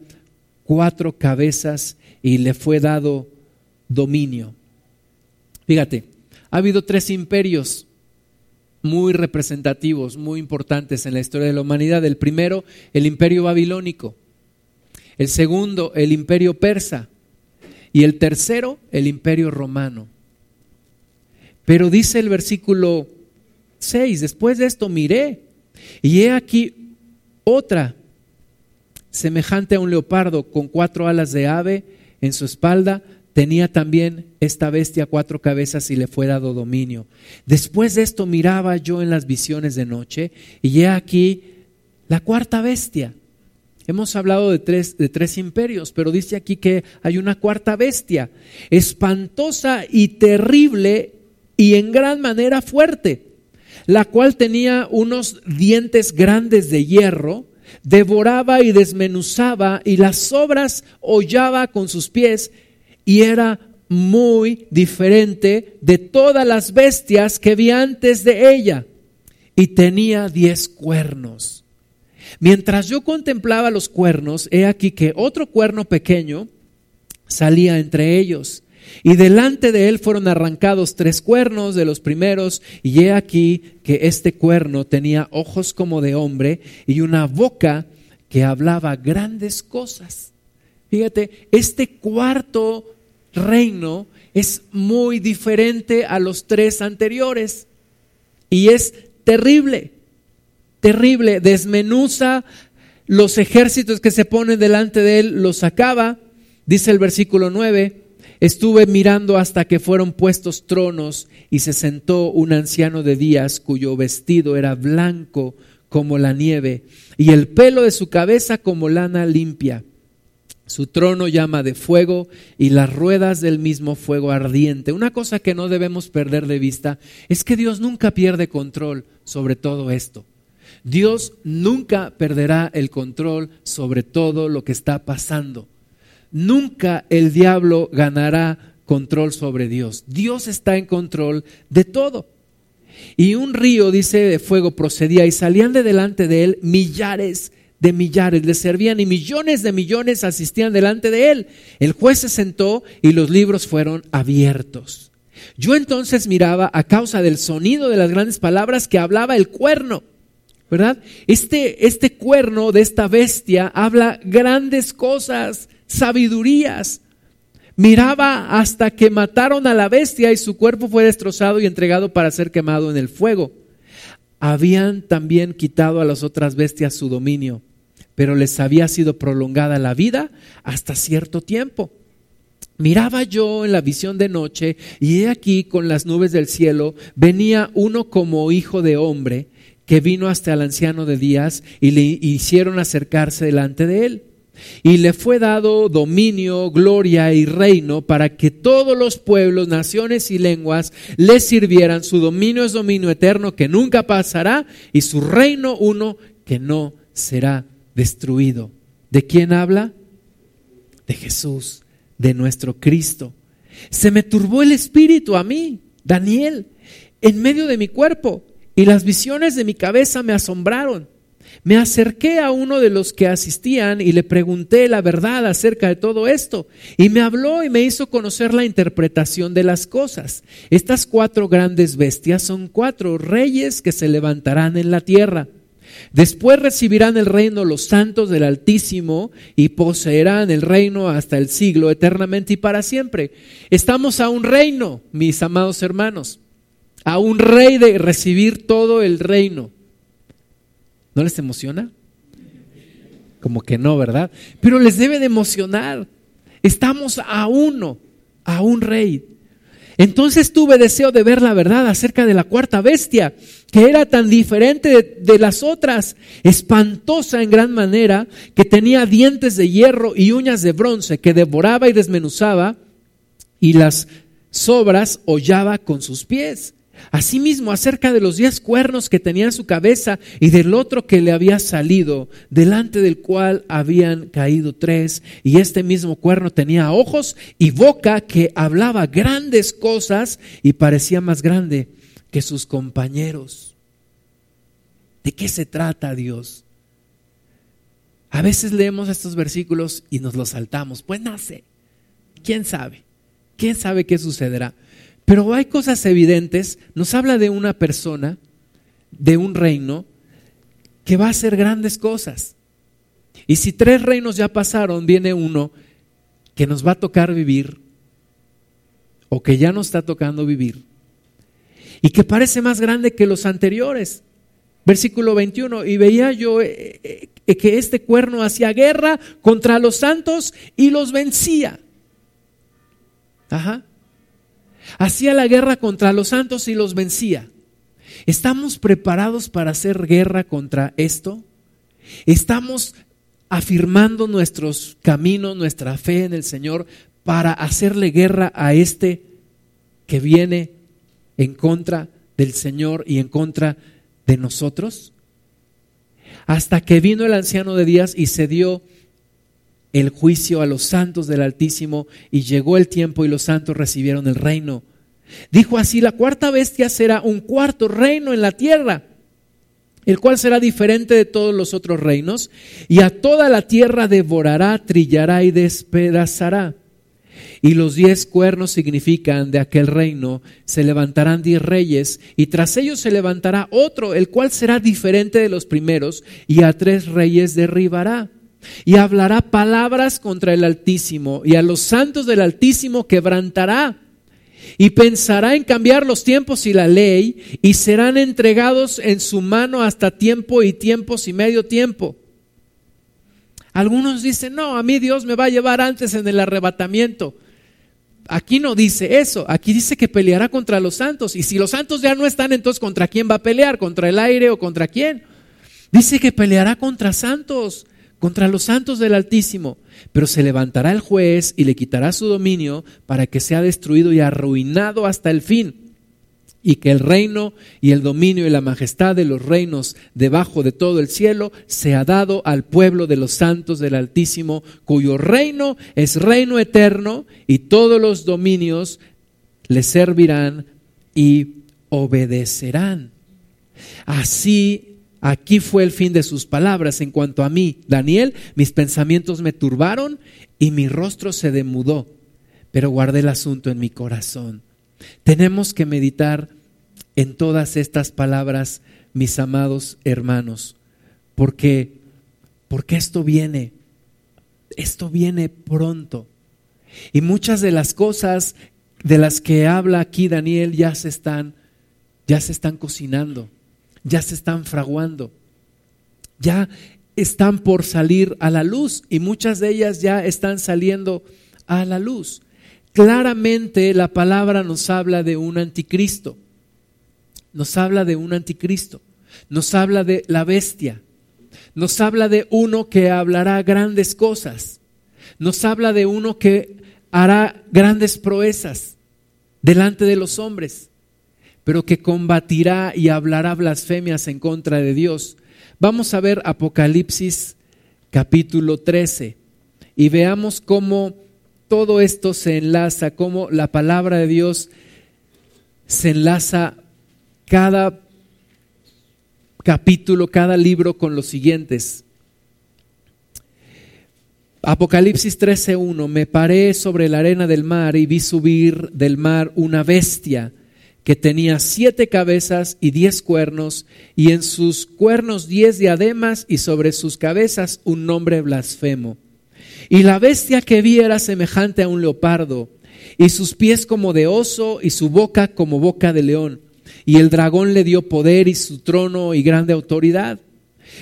cuatro cabezas y le fue dado dominio. Fíjate, ha habido tres imperios muy representativos, muy importantes en la historia de la humanidad. El primero, el imperio babilónico. El segundo, el imperio persa. Y el tercero, el imperio romano. Pero dice el versículo 6, después de esto miré y he aquí otra, semejante a un leopardo, con cuatro alas de ave en su espalda, tenía también esta bestia cuatro cabezas y le fue dado dominio. Después de esto miraba yo en las visiones de noche y he aquí la cuarta bestia. Hemos hablado de tres, de tres imperios, pero dice aquí que hay una cuarta bestia, espantosa y terrible y en gran manera fuerte la cual tenía unos dientes grandes de hierro, devoraba y desmenuzaba y las sobras hollaba con sus pies y era muy diferente de todas las bestias que vi antes de ella y tenía diez cuernos. Mientras yo contemplaba los cuernos, he aquí que otro cuerno pequeño salía entre ellos y delante de él fueron arrancados tres cuernos de los primeros, y he aquí que este cuerno tenía ojos como de hombre y una boca que hablaba grandes cosas. Fíjate, este cuarto reino es muy diferente a los tres anteriores y es terrible, terrible, desmenuza los ejércitos que se ponen delante de él los sacaba, dice el versículo 9, estuve mirando hasta que fueron puestos tronos y se sentó un anciano de días cuyo vestido era blanco como la nieve y el pelo de su cabeza como lana limpia. Su trono llama de fuego y las ruedas del mismo fuego ardiente. Una cosa que no debemos perder de vista es que Dios nunca pierde control sobre todo esto. Dios nunca perderá el control sobre todo lo que está pasando. Nunca el diablo ganará control sobre Dios. Dios está en control de todo. Y un río, dice, de fuego procedía y salían de delante de él millares de millares le servían y millones de millones asistían delante de él. El juez se sentó y los libros fueron abiertos. Yo entonces miraba a causa del sonido de las grandes palabras que hablaba el cuerno. ¿Verdad? Este, este cuerno de esta bestia habla grandes cosas, sabidurías. Miraba hasta que mataron a la bestia y su cuerpo fue destrozado y entregado para ser quemado en el fuego. Habían también quitado a las otras bestias su dominio pero les había sido prolongada la vida hasta cierto tiempo. Miraba yo en la visión de noche y he aquí con las nubes del cielo venía uno como hijo de hombre que vino hasta el anciano de días y le hicieron acercarse delante de él. Y le fue dado dominio, gloria y reino para que todos los pueblos, naciones y lenguas le sirvieran. Su dominio es dominio eterno que nunca pasará y su reino uno que no será destruido. ¿De quién habla? De Jesús, de nuestro Cristo. Se me turbó el espíritu a mí, Daniel, en medio de mi cuerpo, y las visiones de mi cabeza me asombraron. Me acerqué a uno de los que asistían y le pregunté la verdad acerca de todo esto. Y me habló y me hizo conocer la interpretación de las cosas. Estas cuatro grandes bestias son cuatro reyes que se levantarán en la tierra. Después recibirán el reino los santos del Altísimo y poseerán el reino hasta el siglo, eternamente y para siempre. Estamos a un reino, mis amados hermanos, a un rey de recibir todo el reino. ¿No les emociona? Como que no, ¿verdad? Pero les debe de emocionar. Estamos a uno, a un rey. Entonces tuve deseo de ver la verdad acerca de la cuarta bestia, que era tan diferente de, las otras, espantosa en gran manera, que tenía dientes de hierro y uñas de bronce, que devoraba y desmenuzaba, y las sobras hollaba con sus pies. Asimismo, acerca de los diez cuernos que tenía en su cabeza y del otro que le había salido, delante del cual habían caído tres, y este mismo cuerno tenía ojos y boca que hablaba grandes cosas y parecía más grande que sus compañeros. ¿De qué se trata Dios? A veces leemos estos versículos y nos los saltamos. Pues nace. ¿Quién sabe? ¿Quién sabe qué sucederá? Pero hay cosas evidentes. Nos habla de una persona, de un reino, que va a hacer grandes cosas. Y si tres reinos ya pasaron, viene uno que nos va a tocar vivir, o que ya nos está tocando vivir, y que parece más grande que los anteriores. Versículo 21, y veía yo eh, eh, que este cuerno hacía guerra contra los santos y los vencía. Ajá hacía la guerra contra los santos y los vencía. ¿Estamos preparados para hacer guerra contra esto? ¿Estamos afirmando nuestros caminos, nuestra fe en el Señor para hacerle guerra a este que viene en contra del Señor y en contra de nosotros? Hasta que vino el anciano de días y se dio el juicio a los santos del Altísimo y llegó el tiempo y los santos recibieron el reino. Dijo así, la cuarta bestia será un cuarto reino en la tierra, el cual será diferente de todos los otros reinos, y a toda la tierra devorará, trillará y despedazará. Y los diez cuernos significan de aquel reino, se levantarán diez reyes, y tras ellos se levantará otro, el cual será diferente de los primeros, y a tres reyes derribará y hablará palabras contra el Altísimo y a los santos del Altísimo quebrantará y pensará en cambiar los tiempos y la ley y serán entregados en su mano hasta tiempo y tiempos y medio tiempo. Algunos dicen, no, a mí Dios me va a llevar antes en el arrebatamiento. Aquí no dice eso, aquí dice que peleará contra los santos. Y si los santos ya no están, entonces ¿contra quién va a pelear? ¿Contra el aire o contra quién? Dice que peleará contra santos, contra los santos del Altísimo. Pero se levantará el juez y le quitará su dominio para que sea destruido y arruinado hasta el fin y que el reino y el dominio y la majestad de los reinos debajo de todo el cielo sea dado al pueblo de los santos del Altísimo, cuyo reino es reino eterno y todos los dominios le servirán y obedecerán. Así, aquí fue el fin de sus palabras. En cuanto a mí, Daniel, mis pensamientos me turbaron y mi rostro se demudó, pero guardé el asunto en mi corazón. Tenemos que meditar en todas estas palabras, mis amados hermanos, porque porque esto viene esto viene pronto. Y muchas de las cosas de las que habla aquí Daniel ya se están ya se están cocinando, ya se están fraguando. Ya están por salir a la luz y muchas de ellas ya están saliendo a la luz. Claramente la palabra nos habla de un anticristo, nos habla de un anticristo, nos habla de la bestia, nos habla de uno que hablará grandes cosas, nos habla de uno que hará grandes proezas delante de los hombres, pero que combatirá y hablará blasfemias en contra de Dios. Vamos a ver Apocalipsis capítulo 13 y veamos cómo todo esto se enlaza, como la palabra de Dios se enlaza cada capítulo, cada libro con los siguientes. Apocalipsis 13:1 Me paré sobre la arena del mar y vi subir del mar una bestia que tenía siete cabezas y diez cuernos, y en sus cuernos diez diademas, y sobre sus cabezas un nombre blasfemo. Y la bestia que vi era semejante a un leopardo, y sus pies como de oso, y su boca como boca de león. Y el dragón le dio poder y su trono y grande autoridad.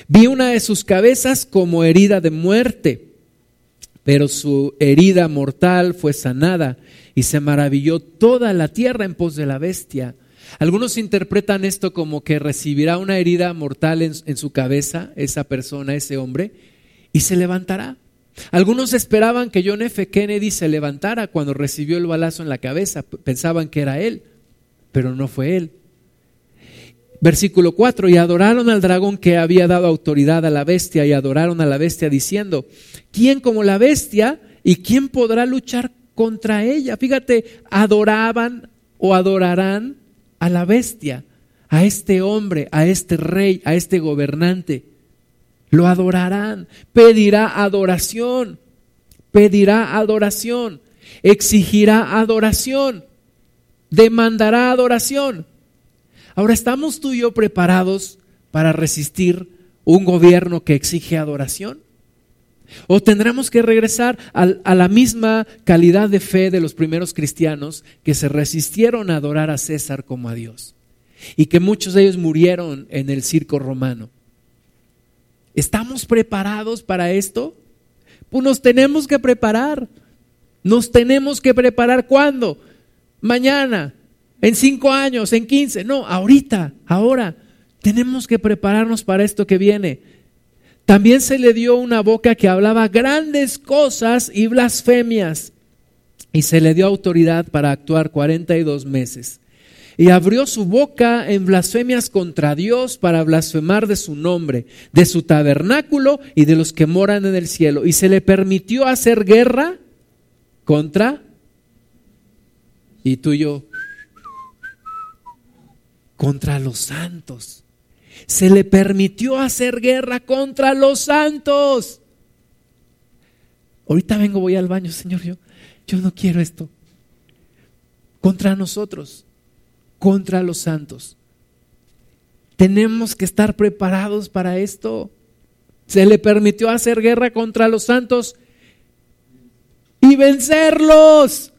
Vi una de sus cabezas como herida de muerte, pero su herida mortal fue sanada y se maravilló toda la tierra en pos de la bestia. Algunos interpretan esto como que recibirá una herida mortal en, su cabeza, esa persona, ese hombre, y se levantará. Algunos esperaban que John F. Kennedy se levantara cuando recibió el balazo en la cabeza, pensaban que era él, pero no fue él. Versículo 4, y adoraron al dragón que había dado autoridad a la bestia, y adoraron a la bestia diciendo, ¿quién como la bestia y quién podrá luchar contra ella? Fíjate, adoraban o adorarán a la bestia, a este hombre, a este rey, a este gobernante. Lo adorarán, pedirá adoración, pedirá adoración, exigirá adoración, demandará adoración. Ahora, ¿estamos tú y yo preparados para resistir un gobierno que exige adoración? ¿O tendremos que regresar a, la misma calidad de fe de los primeros cristianos que se resistieron a adorar a César como a Dios? Y que muchos de ellos murieron en el circo romano. ¿Estamos preparados para esto? Pues nos tenemos que preparar. Nos tenemos que preparar cuándo? Mañana, en cinco años, en quince. No, ahorita, ahora. Tenemos que prepararnos para esto que viene. También se le dio una boca que hablaba grandes cosas y blasfemias. Y se le dio autoridad para actuar 42 meses y abrió su boca en blasfemias contra Dios para blasfemar de su nombre, de su tabernáculo y de los que moran en el cielo. Y se le permitió hacer guerra contra, y tú y yo, contra los santos. Se le permitió hacer guerra contra los santos. Ahorita vengo, voy al baño, Señor, yo, yo no quiero esto. Contra nosotros contra los santos. Tenemos que estar preparados para esto. Se le permitió hacer guerra contra los santos y vencerlos.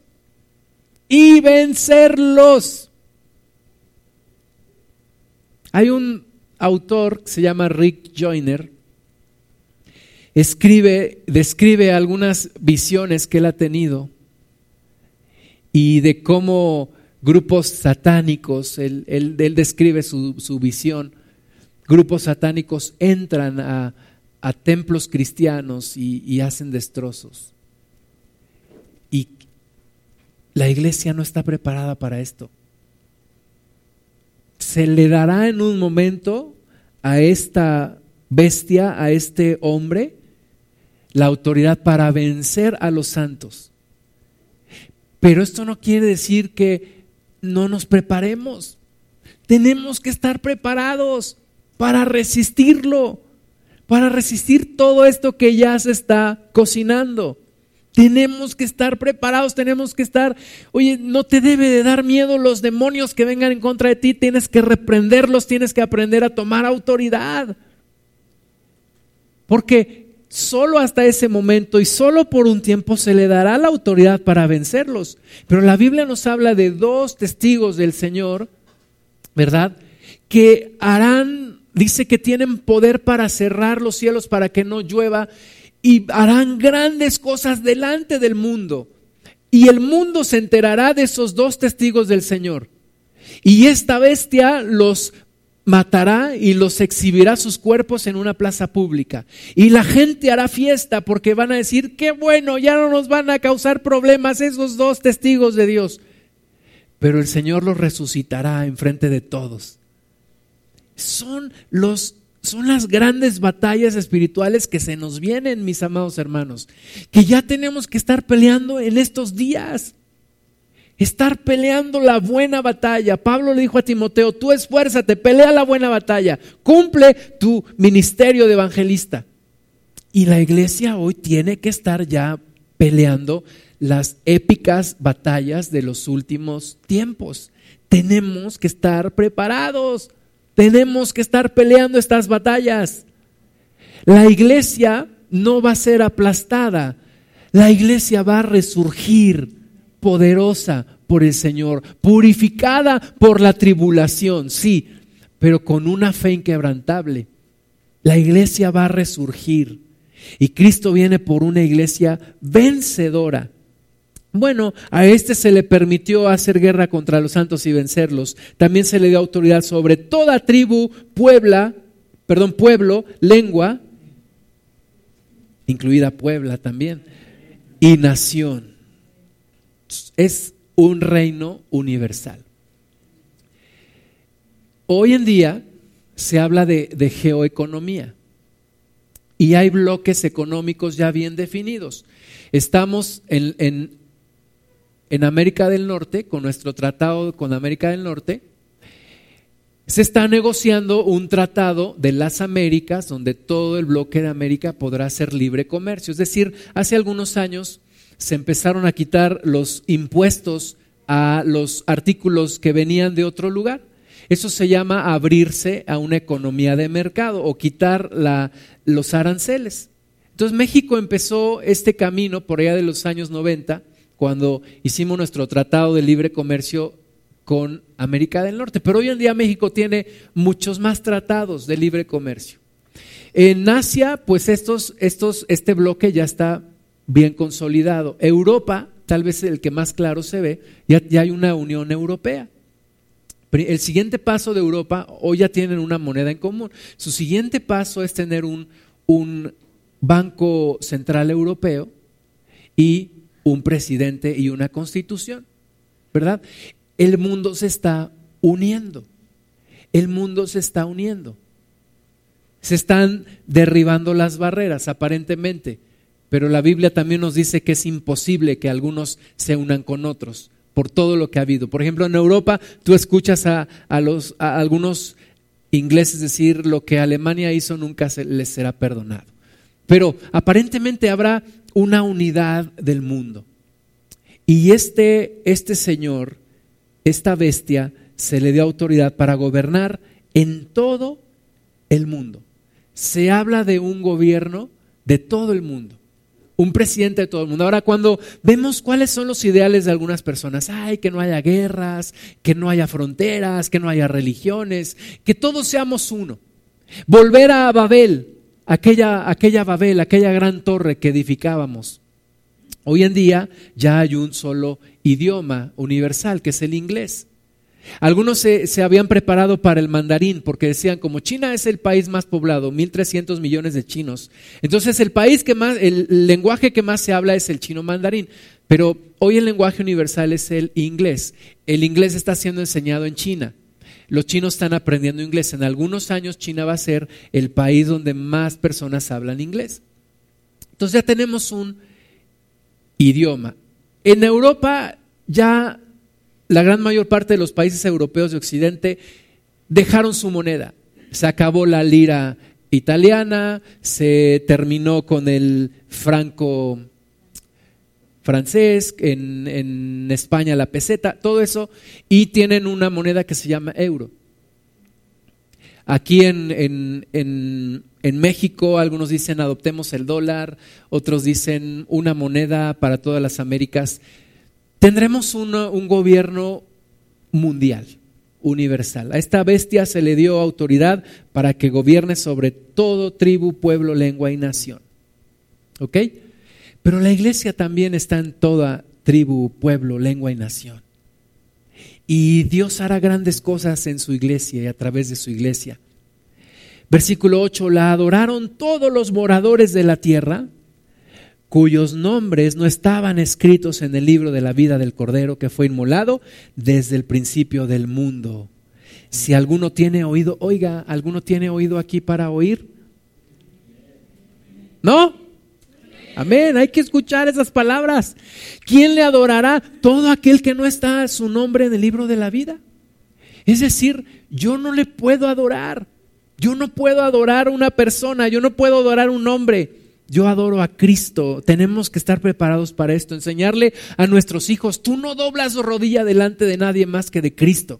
Y vencerlos. Hay un autor que se llama Rick Joyner. escribe, describe algunas visiones que él ha tenido y de cómo grupos satánicos, él, describe su, visión, grupos satánicos entran a, templos cristianos y hacen destrozos. Y la iglesia no está preparada para esto. Se le dará en un momento a esta bestia, a este hombre, la autoridad para vencer a los santos. Pero esto no quiere decir que no nos preparemos. Tenemos que estar preparados para resistirlo, para resistir todo esto que ya se está cocinando. Tenemos que estar preparados, tenemos que estar, oye, no te debe de dar miedo los demonios que vengan en contra de ti, tienes que reprenderlos, tienes que aprender a tomar autoridad. Porque solo hasta ese momento y solo por un tiempo se le dará la autoridad para vencerlos. Pero la Biblia nos habla de dos testigos del Señor, ¿verdad? Que harán, dice que tienen poder para cerrar los cielos para que no llueva y harán grandes cosas delante del mundo. Y el mundo se enterará de esos dos testigos del Señor. Y esta bestia los matará y los exhibirá sus cuerpos en una plaza pública. Y la gente hará fiesta porque van a decir, qué bueno, ya no nos van a causar problemas esos dos testigos de Dios. Pero el Señor los resucitará en frente de todos. Son los son las grandes batallas espirituales que se nos vienen, mis amados hermanos, que ya tenemos que estar peleando en estos días estar peleando la buena batalla. Pablo le dijo a Timoteo, tú esfuérzate, pelea la buena batalla, cumple tu ministerio de evangelista. Y la iglesia hoy tiene que estar ya peleando las épicas batallas de los últimos tiempos. Tenemos que estar preparados, tenemos que estar peleando estas batallas. La iglesia no va a ser aplastada, la iglesia va a resurgir poderosa por el Señor, purificada por la tribulación, sí, pero con una fe inquebrantable. La iglesia va a resurgir y Cristo viene por una iglesia vencedora. Bueno, a este se le permitió hacer guerra contra los santos y vencerlos. También se le dio autoridad sobre toda tribu, puebla, perdón, pueblo, lengua, incluida Puebla también, y nación es un reino universal. Hoy en día se habla de, geoeconomía y hay bloques económicos ya bien definidos. Estamos en, en América del Norte, con nuestro tratado con América del Norte, se está negociando un tratado de las Américas donde todo el bloque de América podrá hacer libre comercio. Es decir, hace algunos años se empezaron a quitar los impuestos a los artículos que venían de otro lugar. Eso se llama abrirse a una economía de mercado o quitar los aranceles. Entonces México empezó este camino por allá de los años 90, cuando hicimos nuestro tratado de libre comercio con América del Norte. Pero hoy en día México tiene muchos más tratados de libre comercio. En Asia, pues estos, estos, este bloque ya está bien consolidado. Europa, tal vez el que más claro se ve, ya, hay una Unión Europea. El siguiente paso de Europa, hoy ya tienen una moneda en común. Su siguiente paso es tener un, un Banco Central Europeo y un presidente y una constitución, ¿verdad? El mundo se está uniendo. El mundo se está uniendo. Se están derribando las barreras, aparentemente. Pero la Biblia también nos dice que es imposible que algunos se unan con otros por todo lo que ha habido. Por ejemplo, en Europa tú escuchas a, a algunos ingleses decir lo que Alemania hizo nunca se, les será perdonado. Pero aparentemente habrá una unidad del mundo. Y este, este señor, esta bestia, se le dio autoridad para gobernar en todo el mundo. Se habla de un gobierno de todo el mundo un presidente de todo el mundo. Ahora, cuando vemos cuáles son los ideales de algunas personas, ay, que no haya guerras, que no haya fronteras, que no haya religiones, que todos seamos uno. Volver a Babel, aquella, aquella Babel, aquella gran torre que edificábamos. Hoy en día ya hay un solo idioma universal, que es el inglés. Algunos se, habían preparado para el mandarín porque decían, como China es el país más poblado, 1.300 millones de chinos, entonces el país que más, el lenguaje que más se habla es el chino mandarín, pero hoy el lenguaje universal es el inglés. El inglés está siendo enseñado en China. Los chinos están aprendiendo inglés. En algunos años China va a ser el país donde más personas hablan inglés. Entonces ya tenemos un idioma. En Europa ya la gran mayor parte de los países europeos de Occidente dejaron su moneda. Se acabó la lira italiana, se terminó con el franco francés, en, España la peseta, todo eso, y tienen una moneda que se llama euro. Aquí en, México algunos dicen adoptemos el dólar, otros dicen una moneda para todas las Américas tendremos un gobierno mundial, universal. A esta bestia se le dio autoridad para que gobierne sobre todo tribu, pueblo, lengua y nación. ¿Ok? Pero la iglesia también está en toda tribu, pueblo, lengua y nación. Y Dios hará grandes cosas en su iglesia y a través de su iglesia. Versículo 8, la adoraron todos los moradores de la tierra cuyos nombres no estaban escritos en el libro de la vida del Cordero que fue inmolado desde el principio del mundo. Si alguno tiene oído, oiga, ¿alguno tiene oído aquí para oír? ¿No? Amén, hay que escuchar esas palabras. ¿Quién le adorará? Todo aquel que no está su nombre en el libro de la vida. Es decir, yo no le puedo adorar. Yo no puedo adorar a una persona, yo no puedo adorar a un hombre yo adoro a Cristo. Tenemos que estar preparados para esto. Enseñarle a nuestros hijos, tú no doblas rodilla delante de nadie más que de Cristo.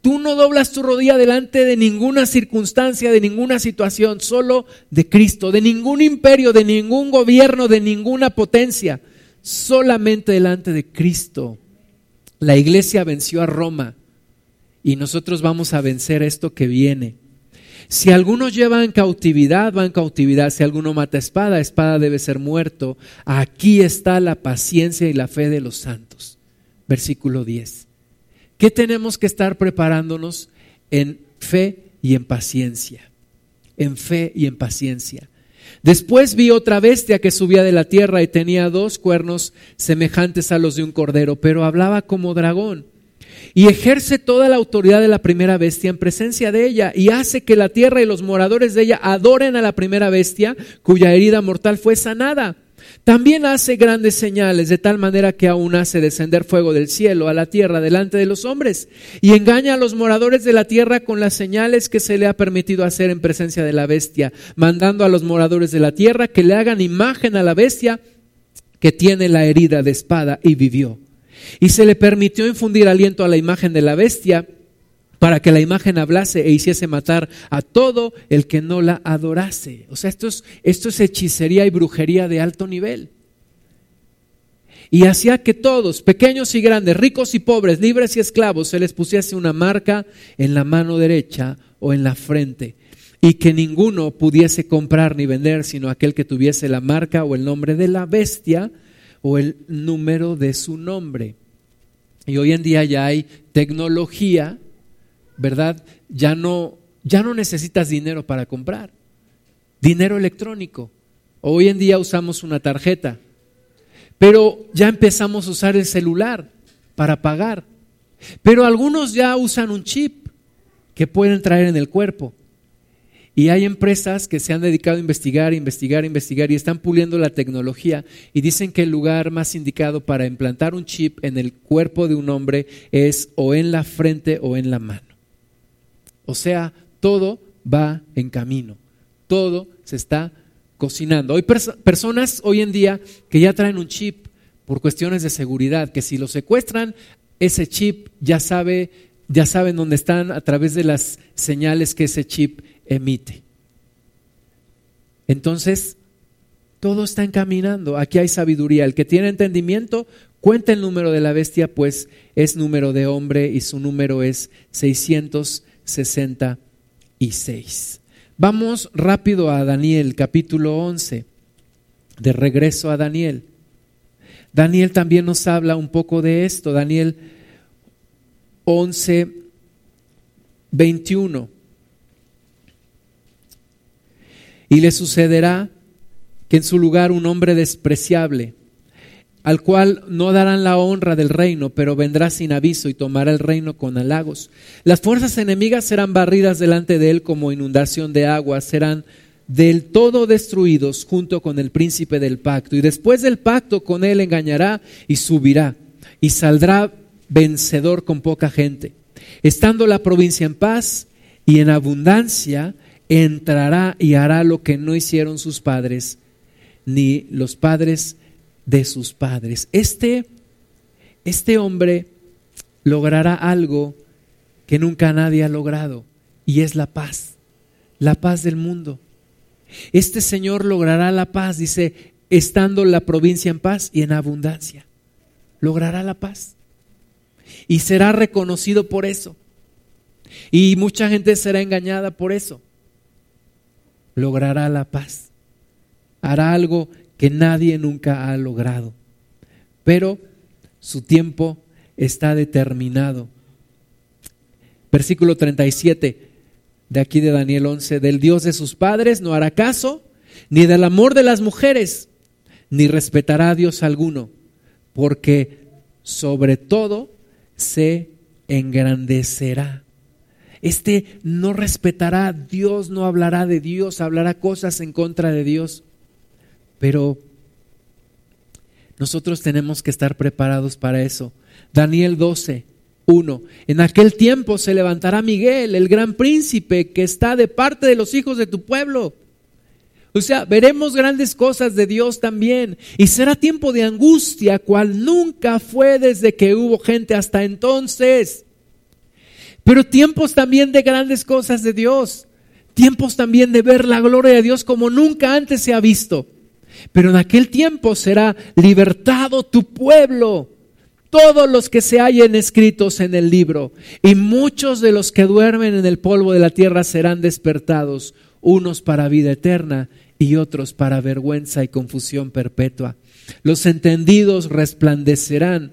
Tú no doblas tu rodilla delante de ninguna circunstancia, de ninguna situación, solo de Cristo, de ningún imperio, de ningún gobierno, de ninguna potencia, solamente delante de Cristo. La iglesia venció a Roma y nosotros vamos a vencer esto que viene. Si alguno lleva en cautividad, va en cautividad. Si alguno mata espada, espada debe ser muerto. Aquí está la paciencia y la fe de los santos. Versículo 10. ¿Qué tenemos que estar preparándonos en fe y en paciencia? En fe y en paciencia. Después vi otra bestia que subía de la tierra y tenía dos cuernos semejantes a los de un cordero, pero hablaba como dragón y ejerce toda la autoridad de la primera bestia en presencia de ella y hace que la tierra y los moradores de ella adoren a la primera bestia cuya herida mortal fue sanada. También hace grandes señales, de tal manera que aún hace descender fuego del cielo a la tierra delante de los hombres, y engaña a los moradores de la tierra con las señales que se le ha permitido hacer en presencia de la bestia, mandando a los moradores de la tierra que le hagan imagen a la bestia que tiene la herida de espada y vivió. Y se le permitió infundir aliento a la imagen de la bestia para que la imagen hablase e hiciese matar a todo el que no la adorase. O sea, esto es, hechicería y brujería de alto nivel. Y hacía que todos, pequeños y grandes, ricos y pobres, libres y esclavos, se les pusiese una marca en la mano derecha o en la frente, y que ninguno pudiese comprar ni vender, sino aquel que tuviese la marca o el nombre de la bestia o el número de su nombre. Y hoy en día ya hay tecnología, ¿verdad? Ya no, ya no necesitas dinero para comprar. Dinero electrónico. Hoy en día usamos una tarjeta. Pero ya empezamos a usar el celular para pagar. Pero algunos ya usan un chip que pueden traer en el cuerpo. Y hay empresas que se han dedicado a investigar, investigar, investigar y están puliendo la tecnología y dicen que el lugar más indicado para implantar un chip en el cuerpo de un hombre es o en la frente o en la mano. O sea, todo va en camino, todo se está cocinando. Hay personas hoy en día que ya traen un chip por cuestiones de seguridad, que si lo secuestran, ese chip ya sabe, ya saben dónde están a través de las señales que ese chip emite. Entonces, todo está encaminando. Aquí hay sabiduría. El que tiene entendimiento, cuenta el número de la bestia, pues es número de hombre y su número es 666. Vamos rápido a Daniel, capítulo 11, de regreso a Daniel. Daniel también nos habla un poco de esto. Daniel 11, 21. Y le sucederá que en su lugar un hombre despreciable, al cual no darán la honra del reino, pero vendrá sin aviso y tomará el reino con halagos. Las fuerzas enemigas serán barridas delante de él como inundación de agua, serán del todo destruidos junto con el príncipe del pacto. Y después del pacto con él engañará y subirá y saldrá vencedor con poca gente. Estando la provincia en paz y en abundancia, entrará y hará lo que no hicieron sus padres, ni los padres de sus padres. Este, este hombre logrará algo que nunca nadie ha logrado, y es la paz, la paz del mundo. Este Señor logrará la paz, dice, estando la provincia en paz y en abundancia. Logrará la paz. Y será reconocido por eso. Y mucha gente será engañada por eso. Logrará la paz. Hará algo que nadie nunca ha logrado. Pero su tiempo está determinado. Versículo 37 de aquí de Daniel 11, del Dios de sus padres no hará caso, ni del amor de las mujeres, ni respetará a Dios alguno, porque sobre todo se engrandecerá. Este no respetará a Dios, no hablará de Dios, hablará cosas en contra de Dios. Pero nosotros tenemos que estar preparados para eso. Daniel 12, 1. En aquel tiempo se levantará Miguel, el gran príncipe que está de parte de los hijos de tu pueblo. O sea, veremos grandes cosas de Dios también. Y será tiempo de angustia, cual nunca fue desde que hubo gente hasta entonces. Pero tiempos también de grandes cosas de Dios. Tiempos también de ver la gloria de Dios como nunca antes se ha visto. Pero en aquel tiempo será libertado tu pueblo, todos los que se hallen escritos en el libro, y muchos de los que duermen en el polvo de la tierra serán despertados, unos para vida eterna y otros para vergüenza y confusión perpetua. Los entendidos resplandecerán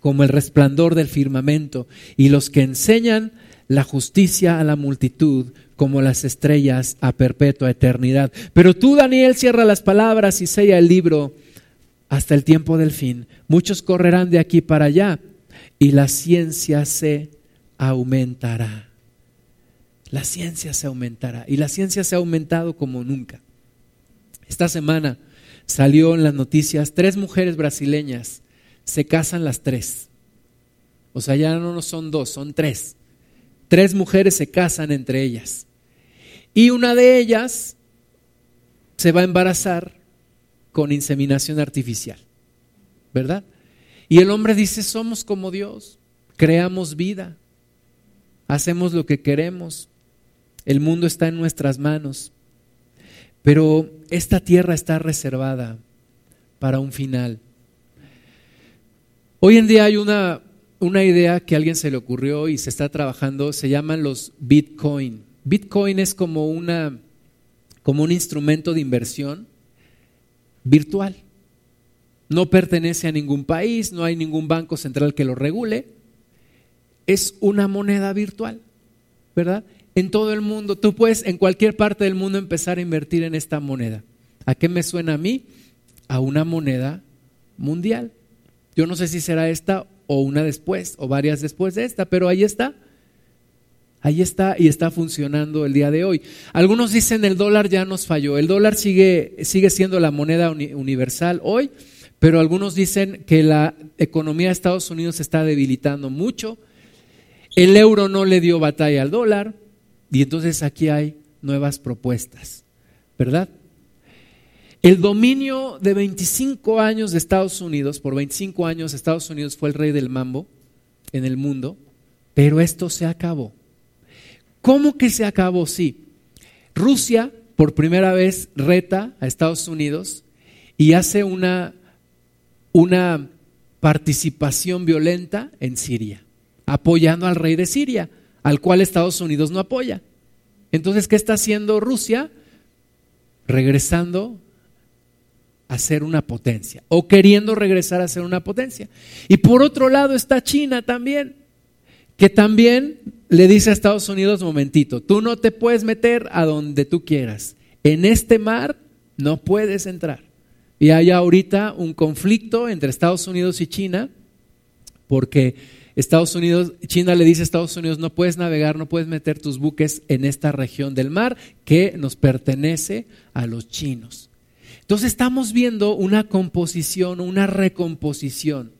como el resplandor del firmamento, y los que enseñan la justicia a la multitud como las estrellas a perpetua eternidad. Pero tú, Daniel, cierra las palabras y sella el libro hasta el tiempo del fin. Muchos correrán de aquí para allá y la ciencia se aumentará. La ciencia se aumentará y la ciencia se ha aumentado como nunca. Esta semana salió en las noticias tres mujeres brasileñas se casan las tres. O sea, ya no son dos, son tres. Tres mujeres se casan entre ellas. Y una de ellas se va a embarazar con inseminación artificial. ¿Verdad? Y el hombre dice, somos como Dios, creamos vida, hacemos lo que queremos, el mundo está en nuestras manos, pero esta tierra está reservada para un final. Hoy en día hay una, una idea que a alguien se le ocurrió y se está trabajando, se llaman los Bitcoin. Bitcoin es como, una, como un instrumento de inversión virtual. No pertenece a ningún país, no hay ningún banco central que lo regule. Es una moneda virtual, ¿verdad? En todo el mundo, tú puedes en cualquier parte del mundo empezar a invertir en esta moneda. ¿A qué me suena a mí? A una moneda mundial. Yo no sé si será esta o una después o varias después de esta, pero ahí está. Ahí está y está funcionando el día de hoy. Algunos dicen el dólar ya nos falló. El dólar sigue, sigue siendo la moneda universal hoy, pero algunos dicen que la economía de Estados Unidos se está debilitando mucho. El euro no le dio batalla al dólar y entonces aquí hay nuevas propuestas, ¿verdad? El dominio de 25 años de Estados Unidos, por 25 años Estados Unidos fue el rey del mambo en el mundo, pero esto se acabó. ¿Cómo que se acabó? Sí. Rusia por primera vez reta a Estados Unidos y hace una, una participación violenta en Siria, apoyando al rey de Siria, al cual Estados Unidos no apoya. Entonces, ¿qué está haciendo Rusia? Regresando a ser una potencia o queriendo regresar a ser una potencia. Y por otro lado está China también, que también le dice a Estados Unidos, momentito, tú no te puedes meter a donde tú quieras. En este mar no puedes entrar. Y hay ahorita un conflicto entre Estados Unidos y China, porque Estados Unidos, China le dice a Estados Unidos, no puedes navegar, no puedes meter tus buques en esta región del mar que nos pertenece a los chinos. Entonces estamos viendo una composición, una recomposición.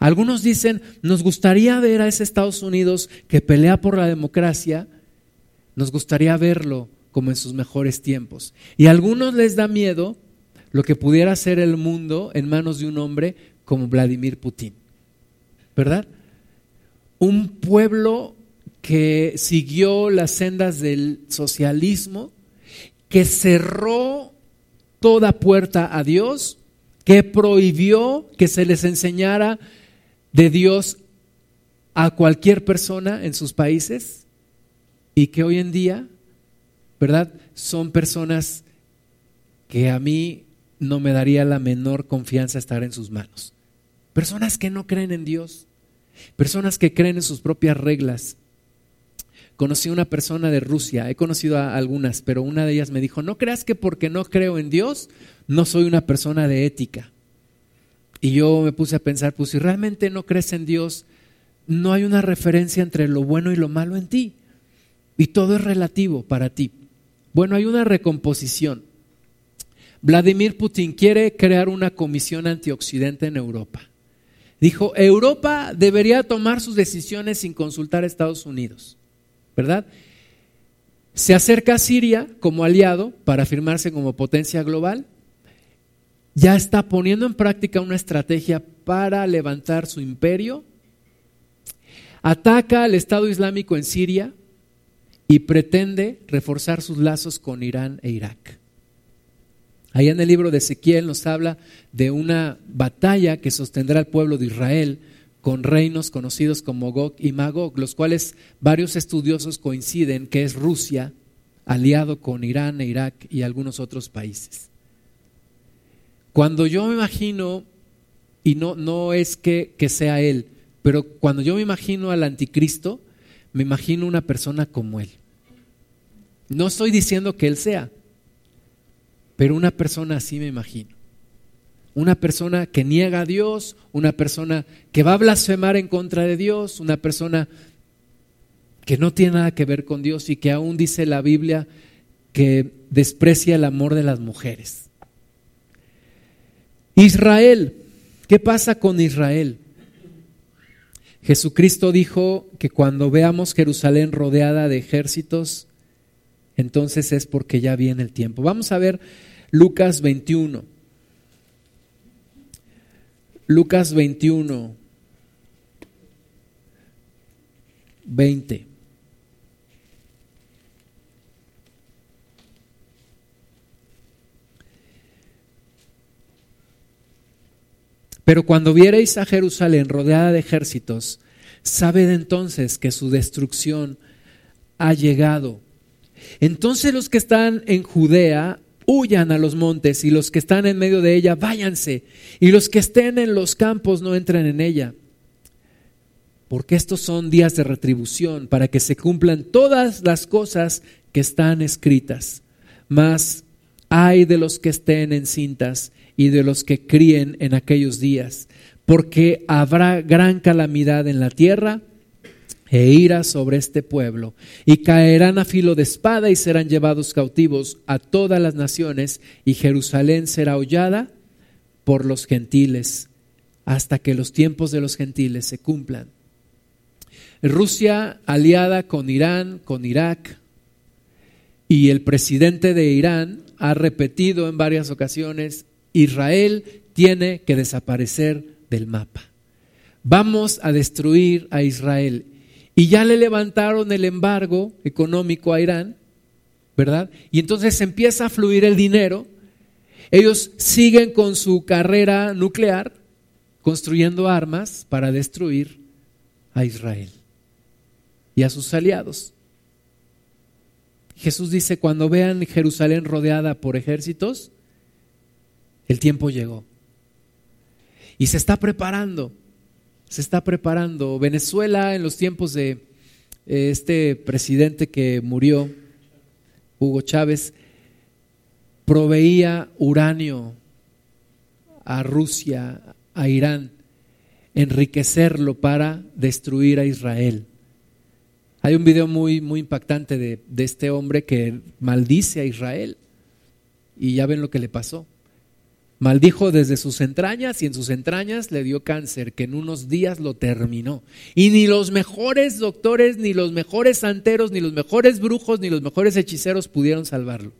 Algunos dicen, nos gustaría ver a ese Estados Unidos que pelea por la democracia, nos gustaría verlo como en sus mejores tiempos. Y a algunos les da miedo lo que pudiera ser el mundo en manos de un hombre como Vladimir Putin. ¿Verdad? Un pueblo que siguió las sendas del socialismo, que cerró toda puerta a Dios, que prohibió que se les enseñara de Dios a cualquier persona en sus países y que hoy en día, ¿verdad? Son personas que a mí no me daría la menor confianza estar en sus manos. Personas que no creen en Dios, personas que creen en sus propias reglas. Conocí a una persona de Rusia, he conocido a algunas, pero una de ellas me dijo, no creas que porque no creo en Dios, no soy una persona de ética. Y yo me puse a pensar, pues si realmente no crees en Dios, no hay una referencia entre lo bueno y lo malo en ti. Y todo es relativo para ti. Bueno, hay una recomposición. Vladimir Putin quiere crear una comisión antioxidante en Europa. Dijo, Europa debería tomar sus decisiones sin consultar a Estados Unidos, ¿verdad? Se acerca a Siria como aliado para afirmarse como potencia global. Ya está poniendo en práctica una estrategia para levantar su imperio. Ataca al Estado Islámico en Siria y pretende reforzar sus lazos con Irán e Irak. Ahí en el libro de Ezequiel nos habla de una batalla que sostendrá al pueblo de Israel con reinos conocidos como Gog y Magog, los cuales varios estudiosos coinciden que es Rusia aliado con Irán e Irak y algunos otros países. Cuando yo me imagino, y no, no es que, que sea él, pero cuando yo me imagino al anticristo, me imagino una persona como él. No estoy diciendo que él sea, pero una persona así me imagino. Una persona que niega a Dios, una persona que va a blasfemar en contra de Dios, una persona que no tiene nada que ver con Dios y que aún dice la Biblia que desprecia el amor de las mujeres. Israel, ¿qué pasa con Israel? Jesucristo dijo que cuando veamos Jerusalén rodeada de ejércitos, entonces es porque ya viene el tiempo. Vamos a ver Lucas 21. Lucas 21, 20. Pero cuando viereis a Jerusalén rodeada de ejércitos, sabed entonces que su destrucción ha llegado. Entonces los que están en Judea huyan a los montes y los que están en medio de ella, váyanse. Y los que estén en los campos no entren en ella. Porque estos son días de retribución para que se cumplan todas las cosas que están escritas. Mas hay de los que estén en cintas y de los que críen en aquellos días, porque habrá gran calamidad en la tierra e ira sobre este pueblo, y caerán a filo de espada y serán llevados cautivos a todas las naciones, y Jerusalén será hollada por los gentiles, hasta que los tiempos de los gentiles se cumplan. Rusia aliada con Irán, con Irak, y el presidente de Irán ha repetido en varias ocasiones, Israel tiene que desaparecer del mapa. Vamos a destruir a Israel y ya le levantaron el embargo económico a Irán, ¿verdad? Y entonces empieza a fluir el dinero. Ellos siguen con su carrera nuclear, construyendo armas para destruir a Israel y a sus aliados. Jesús dice, cuando vean Jerusalén rodeada por ejércitos, el tiempo llegó. Y se está preparando, se está preparando. Venezuela en los tiempos de eh, este presidente que murió, Hugo Chávez, proveía uranio a Rusia, a Irán, enriquecerlo para destruir a Israel. Hay un video muy, muy impactante de, de este hombre que maldice a Israel y ya ven lo que le pasó. Maldijo desde sus entrañas y en sus entrañas le dio cáncer que en unos días lo terminó. Y ni los mejores doctores, ni los mejores santeros, ni los mejores brujos, ni los mejores hechiceros pudieron salvarlo.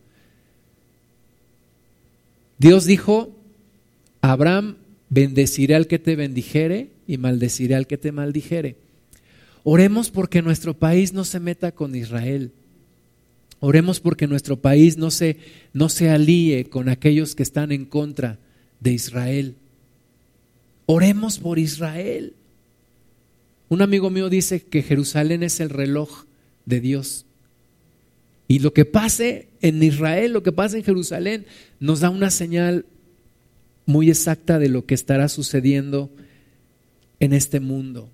Dios dijo, Abraham, bendeciré al que te bendijere y maldeciré al que te maldijere. Oremos porque nuestro país no se meta con Israel. Oremos porque nuestro país no se, no se alíe con aquellos que están en contra de Israel. Oremos por Israel. Un amigo mío dice que Jerusalén es el reloj de Dios. Y lo que pase en Israel, lo que pase en Jerusalén, nos da una señal muy exacta de lo que estará sucediendo en este mundo.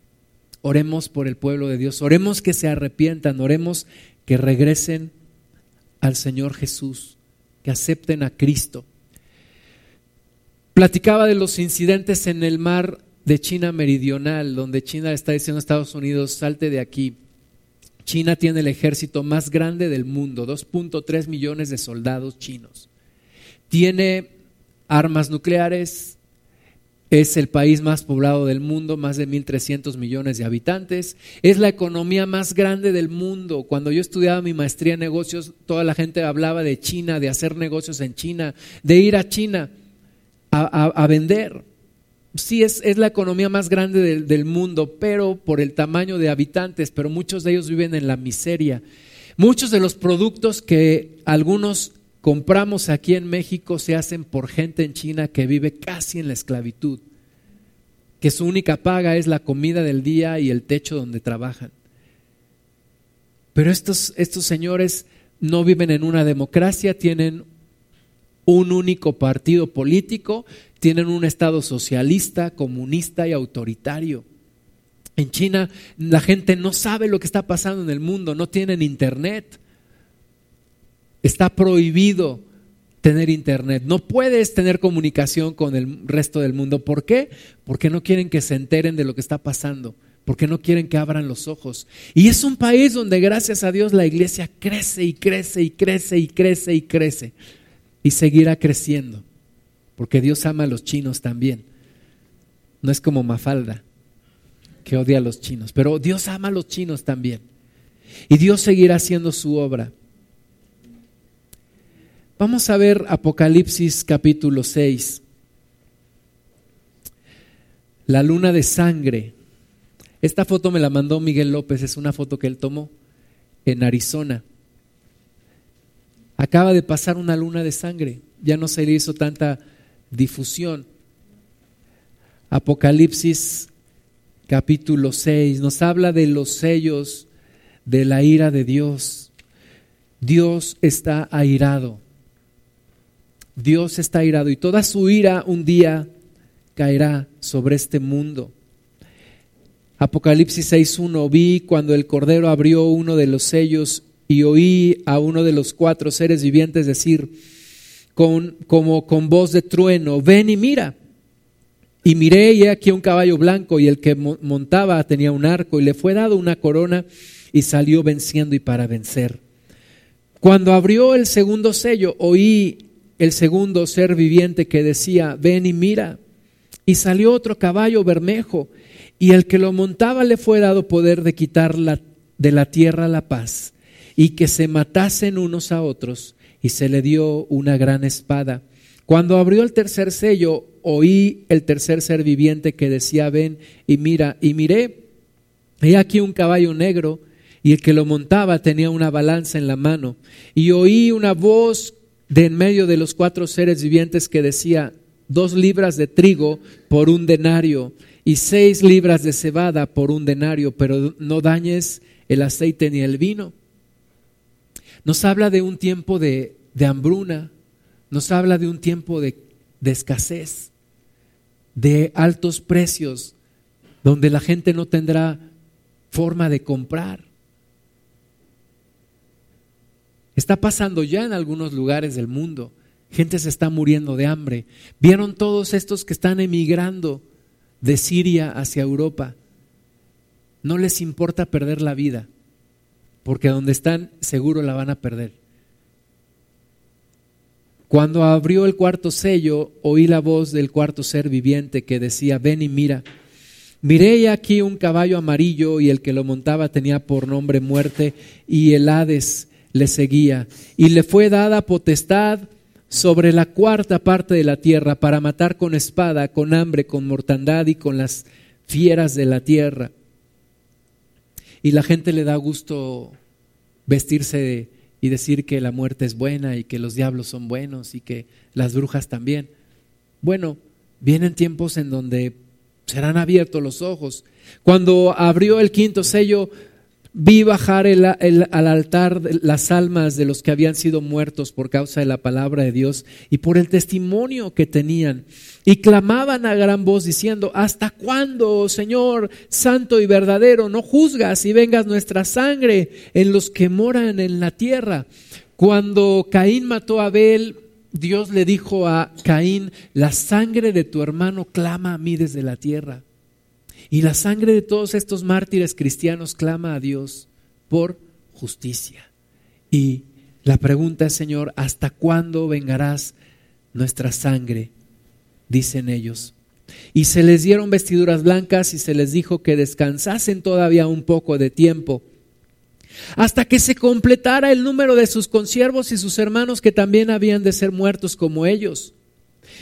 Oremos por el pueblo de Dios, oremos que se arrepientan, oremos que regresen al Señor Jesús, que acepten a Cristo. Platicaba de los incidentes en el mar de China Meridional, donde China está diciendo a Estados Unidos, salte de aquí. China tiene el ejército más grande del mundo, 2.3 millones de soldados chinos. Tiene armas nucleares, es el país más poblado del mundo, más de 1.300 millones de habitantes. Es la economía más grande del mundo. Cuando yo estudiaba mi maestría en negocios, toda la gente hablaba de China, de hacer negocios en China, de ir a China a, vender. Sí, es, es, la economía más grande del, del mundo, pero por el tamaño de habitantes, pero muchos de ellos viven en la miseria. Muchos de los productos que algunos compramos aquí en México se hacen por gente en China que vive casi en la esclavitud, que su única paga es la comida del día y el techo donde trabajan. Pero estos, estos señores no viven en una democracia, tienen un único partido político, tienen un Estado socialista, comunista y autoritario. En China la gente no sabe lo que está pasando en el mundo, no tienen internet. Está prohibido tener internet. No puedes tener comunicación con el resto del mundo. ¿Por qué? Porque no quieren que se enteren de lo que está pasando. Porque no quieren que abran los ojos. Y es un país donde gracias a Dios la iglesia crece y crece y crece y crece y crece. Y seguirá creciendo. Porque Dios ama a los chinos también. No es como Mafalda, que odia a los chinos. Pero Dios ama a los chinos también. Y Dios seguirá haciendo su obra. Vamos a ver Apocalipsis capítulo 6. La luna de sangre. Esta foto me la mandó Miguel López, es una foto que él tomó en Arizona. Acaba de pasar una luna de sangre, ya no se le hizo tanta difusión. Apocalipsis capítulo 6 nos habla de los sellos de la ira de Dios. Dios está airado. Dios está irado y toda su ira un día caerá sobre este mundo. Apocalipsis 6.1, vi cuando el Cordero abrió uno de los sellos y oí a uno de los cuatro seres vivientes decir, con, como con voz de trueno, ven y mira. Y miré y aquí un caballo blanco y el que montaba tenía un arco y le fue dado una corona y salió venciendo y para vencer. Cuando abrió el segundo sello, oí el segundo ser viviente que decía, ven y mira. Y salió otro caballo bermejo, y el que lo montaba le fue dado poder de quitar de la tierra la paz, y que se matasen unos a otros, y se le dio una gran espada. Cuando abrió el tercer sello, oí el tercer ser viviente que decía, ven y mira, y miré, he aquí un caballo negro, y el que lo montaba tenía una balanza en la mano, y oí una voz de en medio de los cuatro seres vivientes que decía, dos libras de trigo por un denario y seis libras de cebada por un denario, pero no dañes el aceite ni el vino. nos habla de un tiempo de, de hambruna, nos habla de un tiempo de, de escasez, de altos precios, donde la gente no tendrá forma de comprar. Está pasando ya en algunos lugares del mundo. Gente se está muriendo de hambre. Vieron todos estos que están emigrando de Siria hacia Europa. No les importa perder la vida, porque donde están seguro la van a perder. Cuando abrió el cuarto sello, oí la voz del cuarto ser viviente que decía, ven y mira. Miré aquí un caballo amarillo y el que lo montaba tenía por nombre muerte y el Hades le seguía. Y le fue dada potestad sobre la cuarta parte de la tierra para matar con espada, con hambre, con mortandad y con las fieras de la tierra. Y la gente le da gusto vestirse y decir que la muerte es buena y que los diablos son buenos y que las brujas también. Bueno, vienen tiempos en donde serán abiertos los ojos. Cuando abrió el quinto sello, vi bajar al altar las almas de los que habían sido muertos por causa de la palabra de Dios y por el testimonio que tenían. Y clamaban a gran voz diciendo, ¿hasta cuándo, Señor, santo y verdadero, no juzgas y vengas nuestra sangre en los que moran en la tierra? Cuando Caín mató a Abel, Dios le dijo a Caín, la sangre de tu hermano clama a mí desde la tierra. Y la sangre de todos estos mártires cristianos clama a Dios por justicia. Y la pregunta es, Señor, ¿hasta cuándo vengarás nuestra sangre dicen ellos. Y se les dieron vestiduras blancas y se les dijo que descansasen todavía un poco de tiempo, hasta que se completara el número de sus consiervos y sus hermanos que también habían de ser muertos como ellos.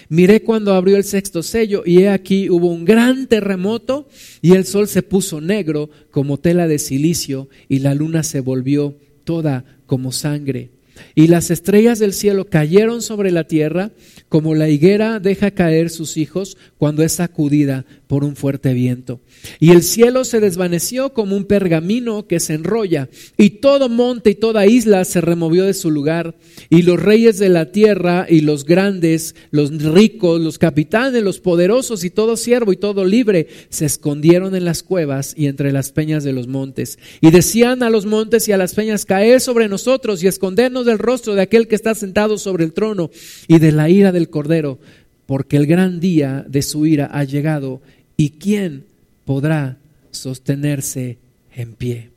Miré cuando abrió el sexto sello y he aquí hubo un gran terremoto y el sol se puso negro como tela de silicio y la luna se volvió toda como sangre. Y las estrellas del cielo cayeron sobre la tierra como la higuera deja caer sus hijos cuando es sacudida por un fuerte viento. Y el cielo se desvaneció como un pergamino que se enrolla, y todo monte y toda isla se removió de su lugar, y los reyes de la tierra y los grandes, los ricos, los capitanes, los poderosos y todo siervo y todo libre se escondieron en las cuevas y entre las peñas de los montes. Y decían a los montes y a las peñas, caed sobre nosotros y escondernos del rostro de aquel que está sentado sobre el trono y de la ira del Cordero, porque el gran día de su ira ha llegado, y quién podrá sostenerse en pie.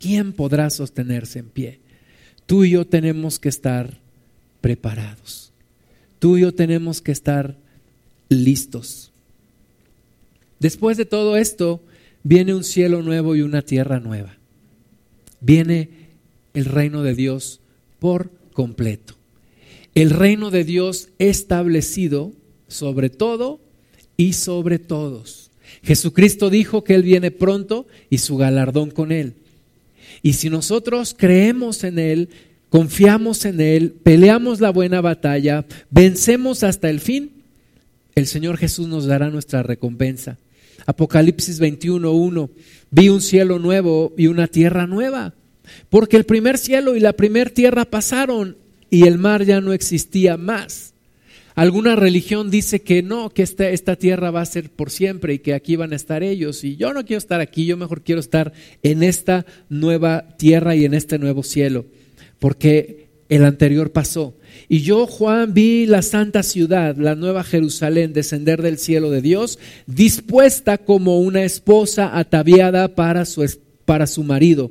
¿Quién podrá sostenerse en pie? Tú y yo tenemos que estar preparados. Tú y yo tenemos que estar listos. Después de todo esto, viene un cielo nuevo y una tierra nueva. Viene el reino de Dios por completo. El reino de Dios establecido sobre todo y sobre todos. Jesucristo dijo que Él viene pronto y su galardón con Él. Y si nosotros creemos en Él, confiamos en Él, peleamos la buena batalla, vencemos hasta el fin, el Señor Jesús nos dará nuestra recompensa. Apocalipsis 21.1, vi un cielo nuevo y una tierra nueva, porque el primer cielo y la primer tierra pasaron y el mar ya no existía más. Alguna religión dice que no, que esta, esta, tierra va a ser por siempre y que aquí van a estar ellos. Y yo no quiero estar aquí, yo mejor quiero estar en esta nueva tierra y en este nuevo cielo, porque el anterior pasó. Y yo, Juan, vi la santa ciudad, la nueva Jerusalén, descender del cielo de Dios, dispuesta como una esposa ataviada para su, para su marido.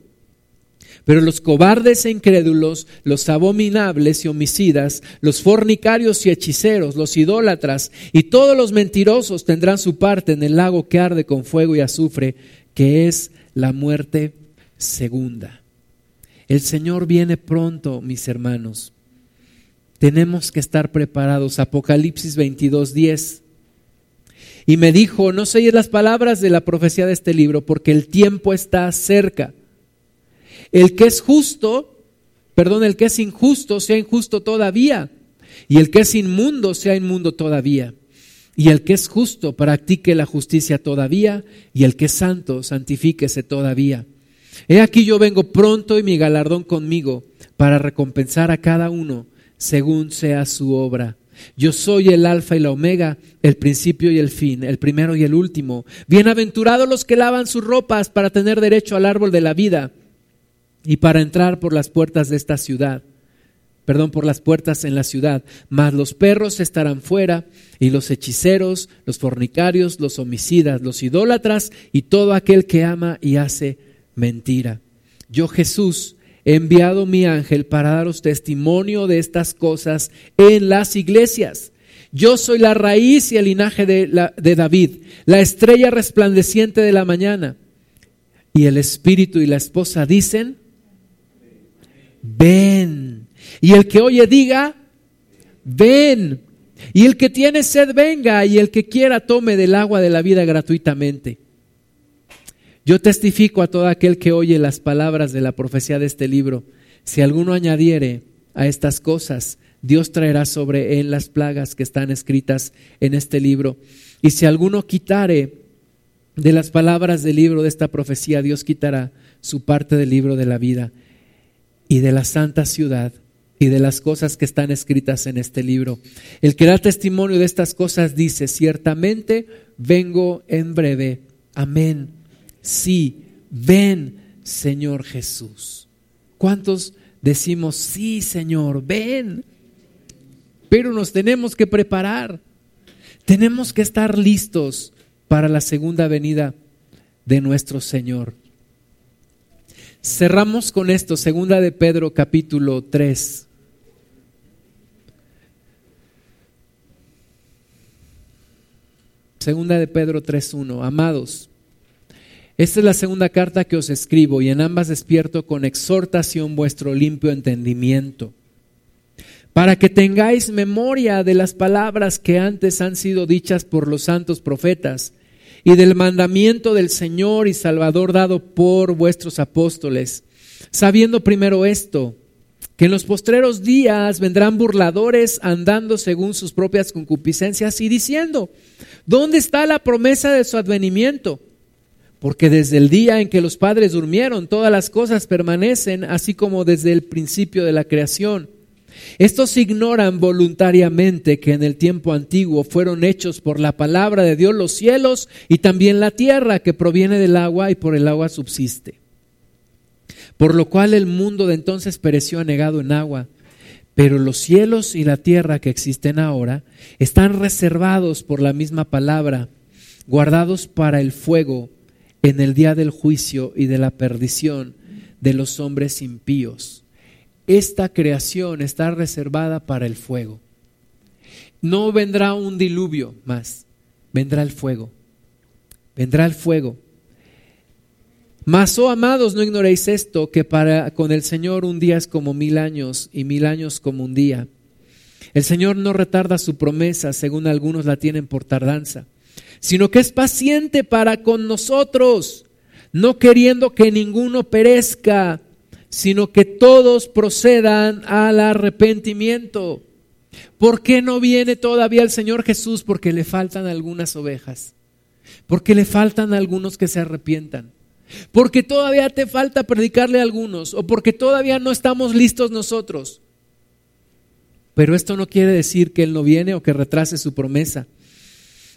Pero los cobardes e incrédulos, los abominables y homicidas, los fornicarios y hechiceros, los idólatras y todos los mentirosos tendrán su parte en el lago que arde con fuego y azufre, que es la muerte segunda. El Señor viene pronto, mis hermanos. Tenemos que estar preparados. Apocalipsis 22, 10. Y me dijo, no sé las palabras de la profecía de este libro, porque el tiempo está cerca. El que es justo, perdón, el que es injusto sea injusto todavía, y el que es inmundo sea inmundo todavía. Y el que es justo practique la justicia todavía, y el que es santo santifíquese todavía. He aquí yo vengo pronto y mi galardón conmigo para recompensar a cada uno según sea su obra. Yo soy el alfa y la omega, el principio y el fin, el primero y el último. Bienaventurados los que lavan sus ropas para tener derecho al árbol de la vida y para entrar por las puertas de esta ciudad. Perdón, por las puertas en la ciudad. Mas los perros estarán fuera y los hechiceros, los fornicarios, los homicidas, los idólatras y todo aquel que ama y hace mentira. Yo Jesús he enviado mi ángel para daros testimonio de estas cosas en las iglesias. Yo soy la raíz y el linaje de, de David, la estrella resplandeciente de la mañana. Y el espíritu y la esposa dicen, ven. Y el que oye diga, ven. Y el que tiene sed venga, y el que quiera tome del agua de la vida gratuitamente. Yo testifico a todo aquel que oye las palabras de la profecía de este libro. Si alguno añadiere a estas cosas, Dios traerá sobre él las plagas que están escritas en este libro. Y si alguno quitare de las palabras del libro de esta profecía, Dios quitará su parte del libro de la vida y de la santa ciudad y de las cosas que están escritas en este libro. El que da testimonio de estas cosas dice, ciertamente vengo en breve. Amén sí, ven Señor Jesús. ¿Cuántos decimos, sí Señor, ven? Pero nos tenemos que preparar. Tenemos que estar listos para la segunda venida de nuestro Señor. Cerramos con esto, segunda de Pedro capítulo 3. Segunda de Pedro 3.1. Amados, esta es la segunda carta que os escribo y en ambas despierto con exhortación vuestro limpio entendimiento, para que tengáis memoria de las palabras que antes han sido dichas por los santos profetas y del mandamiento del Señor y Salvador dado por vuestros apóstoles, sabiendo primero esto, que en los postreros días vendrán burladores andando según sus propias concupiscencias y diciendo, ¿dónde está la promesa de su advenimiento? Porque desde el día en que los padres durmieron, todas las cosas permanecen así como desde el principio de la creación. Estos ignoran voluntariamente que en el tiempo antiguo fueron hechos por la palabra de Dios los cielos y también la tierra que proviene del agua y por el agua subsiste. Por lo cual el mundo de entonces pereció anegado en agua. Pero los cielos y la tierra que existen ahora están reservados por la misma palabra, guardados para el fuego en el día del juicio y de la perdición de los hombres impíos. Esta creación está reservada para el fuego. No vendrá un diluvio más, vendrá el fuego. Vendrá el fuego. Mas, oh amados, no ignoréis esto, que para con el Señor un día es como mil años y mil años como un día. El Señor no retarda su promesa, según algunos la tienen por tardanza sino que es paciente para con nosotros, no queriendo que ninguno perezca, sino que todos procedan al arrepentimiento. ¿Por qué no viene todavía el Señor Jesús? Porque le faltan algunas ovejas, porque le faltan algunos que se arrepientan, porque todavía te falta predicarle a algunos o porque todavía no estamos listos nosotros. Pero esto no quiere decir que Él no viene o que retrase su promesa.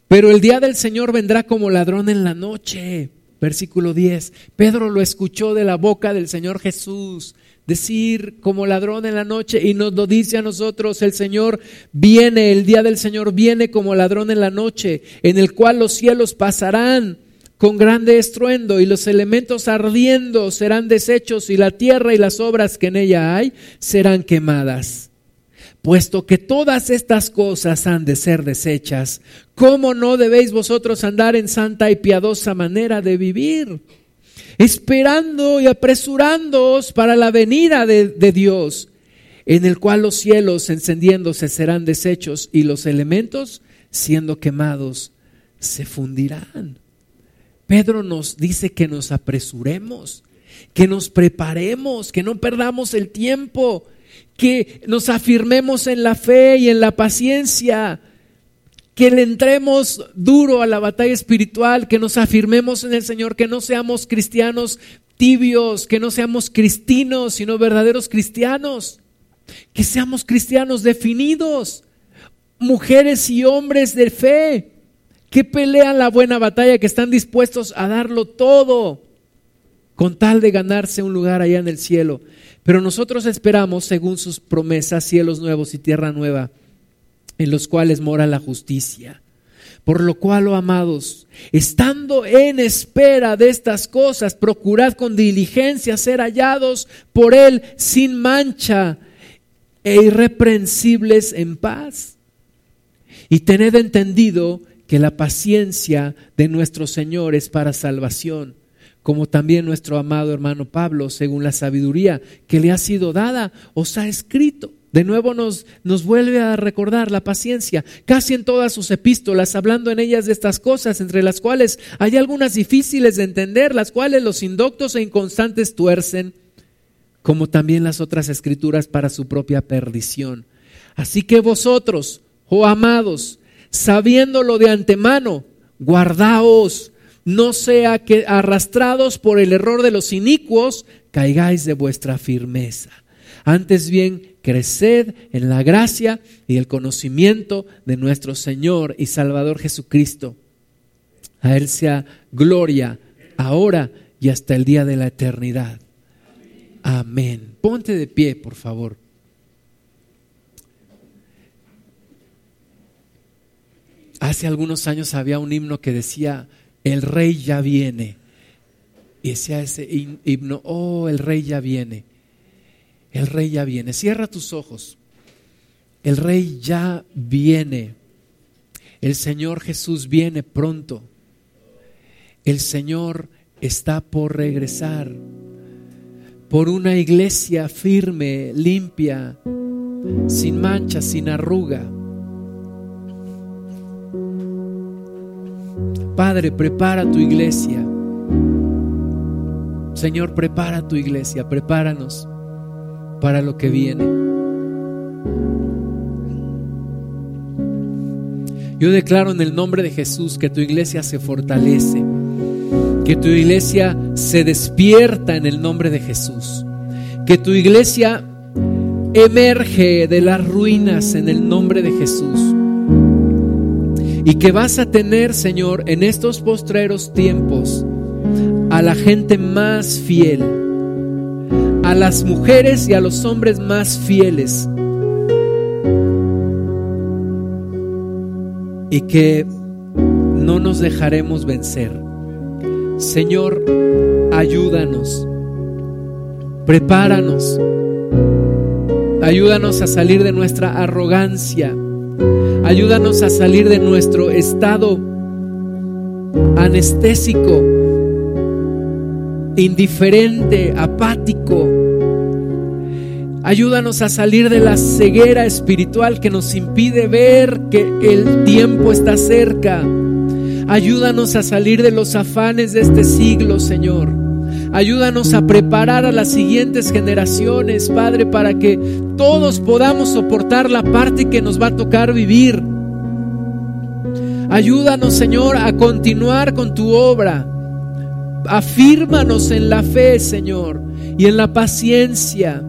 Pero el día del Señor vendrá como ladrón en la noche. Versículo 10. Pedro lo escuchó de la boca del Señor Jesús. decir como ladrón en la noche y nos lo dice a nosotros, el Señor viene, el día del Señor viene como ladrón en la noche, en el cual los cielos pasarán con grande estruendo y los elementos ardiendo serán deshechos y la tierra y las obras que en ella hay serán quemadas. Puesto que todas estas cosas han de ser deshechas, ¿cómo no debéis vosotros andar en santa y piadosa manera de vivir? esperando y apresurándoos para la venida de, de Dios, en el cual los cielos encendiéndose serán deshechos y los elementos siendo quemados se fundirán. Pedro nos dice que nos apresuremos, que nos preparemos, que no perdamos el tiempo, que nos afirmemos en la fe y en la paciencia, que le entremos duro a la batalla espiritual, que nos afirmemos en el Señor, que no seamos cristianos tibios, que no seamos cristinos, sino verdaderos cristianos, que seamos cristianos definidos, mujeres y hombres de fe, que pelean la buena batalla, que están dispuestos a darlo todo con tal de ganarse un lugar allá en el cielo. Pero nosotros esperamos, según sus promesas, cielos nuevos y tierra nueva en los cuales mora la justicia. Por lo cual, oh amados, estando en espera de estas cosas, procurad con diligencia ser hallados por Él sin mancha e irreprensibles en paz. Y tened entendido que la paciencia de nuestro Señor es para salvación, como también nuestro amado hermano Pablo, según la sabiduría que le ha sido dada, os ha escrito de nuevo nos, nos vuelve a recordar la paciencia, casi en todas sus epístolas, hablando en ellas de estas cosas, entre las cuales hay algunas difíciles de entender, las cuales los indoctos e inconstantes tuercen, como también las otras escrituras para su propia perdición. Así que vosotros, oh amados, sabiéndolo de antemano, guardaos, no sea que arrastrados por el error de los inicuos, caigáis de vuestra firmeza. Antes bien, creced en la gracia y el conocimiento de nuestro Señor y Salvador Jesucristo. A Él sea gloria ahora y hasta el día de la eternidad. Amén. Ponte de pie, por favor. Hace algunos años había un himno que decía, el rey ya viene. Y decía ese himno, oh, el rey ya viene. El rey ya viene. Cierra tus ojos. El rey ya viene. El Señor Jesús viene pronto. El Señor está por regresar por una iglesia firme, limpia, sin mancha, sin arruga. Padre, prepara tu iglesia. Señor, prepara tu iglesia, prepáranos para lo que viene. Yo declaro en el nombre de Jesús que tu iglesia se fortalece, que tu iglesia se despierta en el nombre de Jesús, que tu iglesia emerge de las ruinas en el nombre de Jesús. Y que vas a tener, Señor, en estos postreros tiempos a la gente más fiel a las mujeres y a los hombres más fieles. Y que no nos dejaremos vencer. Señor, ayúdanos, prepáranos, ayúdanos a salir de nuestra arrogancia, ayúdanos a salir de nuestro estado anestésico indiferente, apático. Ayúdanos a salir de la ceguera espiritual que nos impide ver que el tiempo está cerca. Ayúdanos a salir de los afanes de este siglo, Señor. Ayúdanos a preparar a las siguientes generaciones, Padre, para que todos podamos soportar la parte que nos va a tocar vivir. Ayúdanos, Señor, a continuar con tu obra afírmanos en la fe, Señor, y en la paciencia.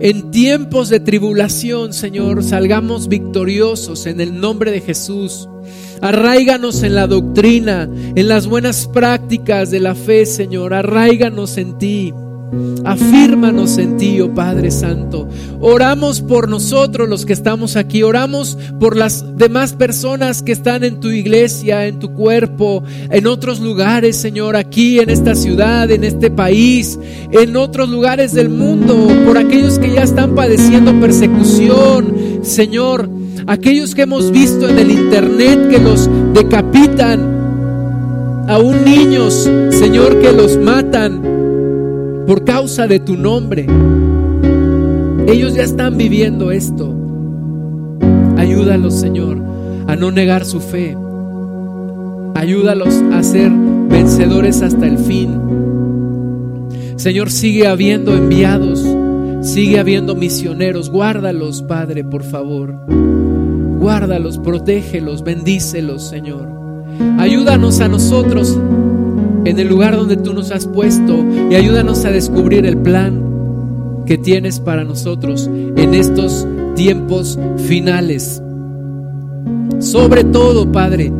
En tiempos de tribulación, Señor, salgamos victoriosos en el nombre de Jesús. Arraiganos en la doctrina, en las buenas prácticas de la fe, Señor. Arraiganos en ti. Afírmanos en ti, oh Padre Santo. Oramos por nosotros los que estamos aquí. Oramos por las demás personas que están en tu iglesia, en tu cuerpo, en otros lugares, Señor, aquí en esta ciudad, en este país, en otros lugares del mundo, por aquellos que ya están padeciendo persecución, Señor, aquellos que hemos visto en el internet que los decapitan, aún niños, Señor, que los matan por causa de tu nombre. Ellos ya están viviendo esto. Ayúdalos, Señor, a no negar su fe. Ayúdalos a ser vencedores hasta el fin. Señor, sigue habiendo enviados, sigue habiendo misioneros. Guárdalos, Padre, por favor. Guárdalos, protégelos, bendícelos, Señor. Ayúdanos a nosotros en el lugar donde tú nos has puesto y ayúdanos a descubrir el plan que tienes para nosotros en estos tiempos finales. Sobre todo, Padre,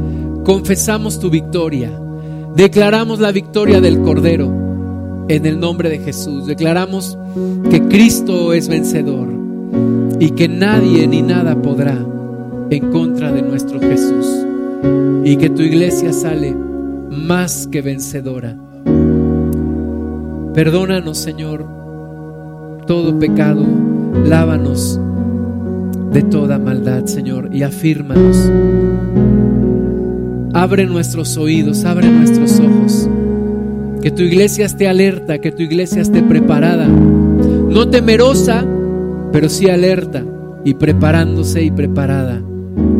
confesamos tu victoria. Declaramos la victoria del Cordero en el nombre de Jesús. Declaramos que Cristo es vencedor y que nadie ni nada podrá en contra de nuestro Jesús. Y que tu iglesia sale más que vencedora. Perdónanos, Señor, todo pecado, lávanos de toda maldad, Señor, y afírmanos. Abre nuestros oídos, abre nuestros ojos. Que tu iglesia esté alerta, que tu iglesia esté preparada. No temerosa, pero sí alerta y preparándose y preparada.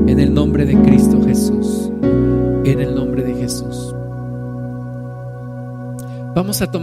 En el nombre de Cristo Jesús. En el nombre de Jesús. Vamos a tomar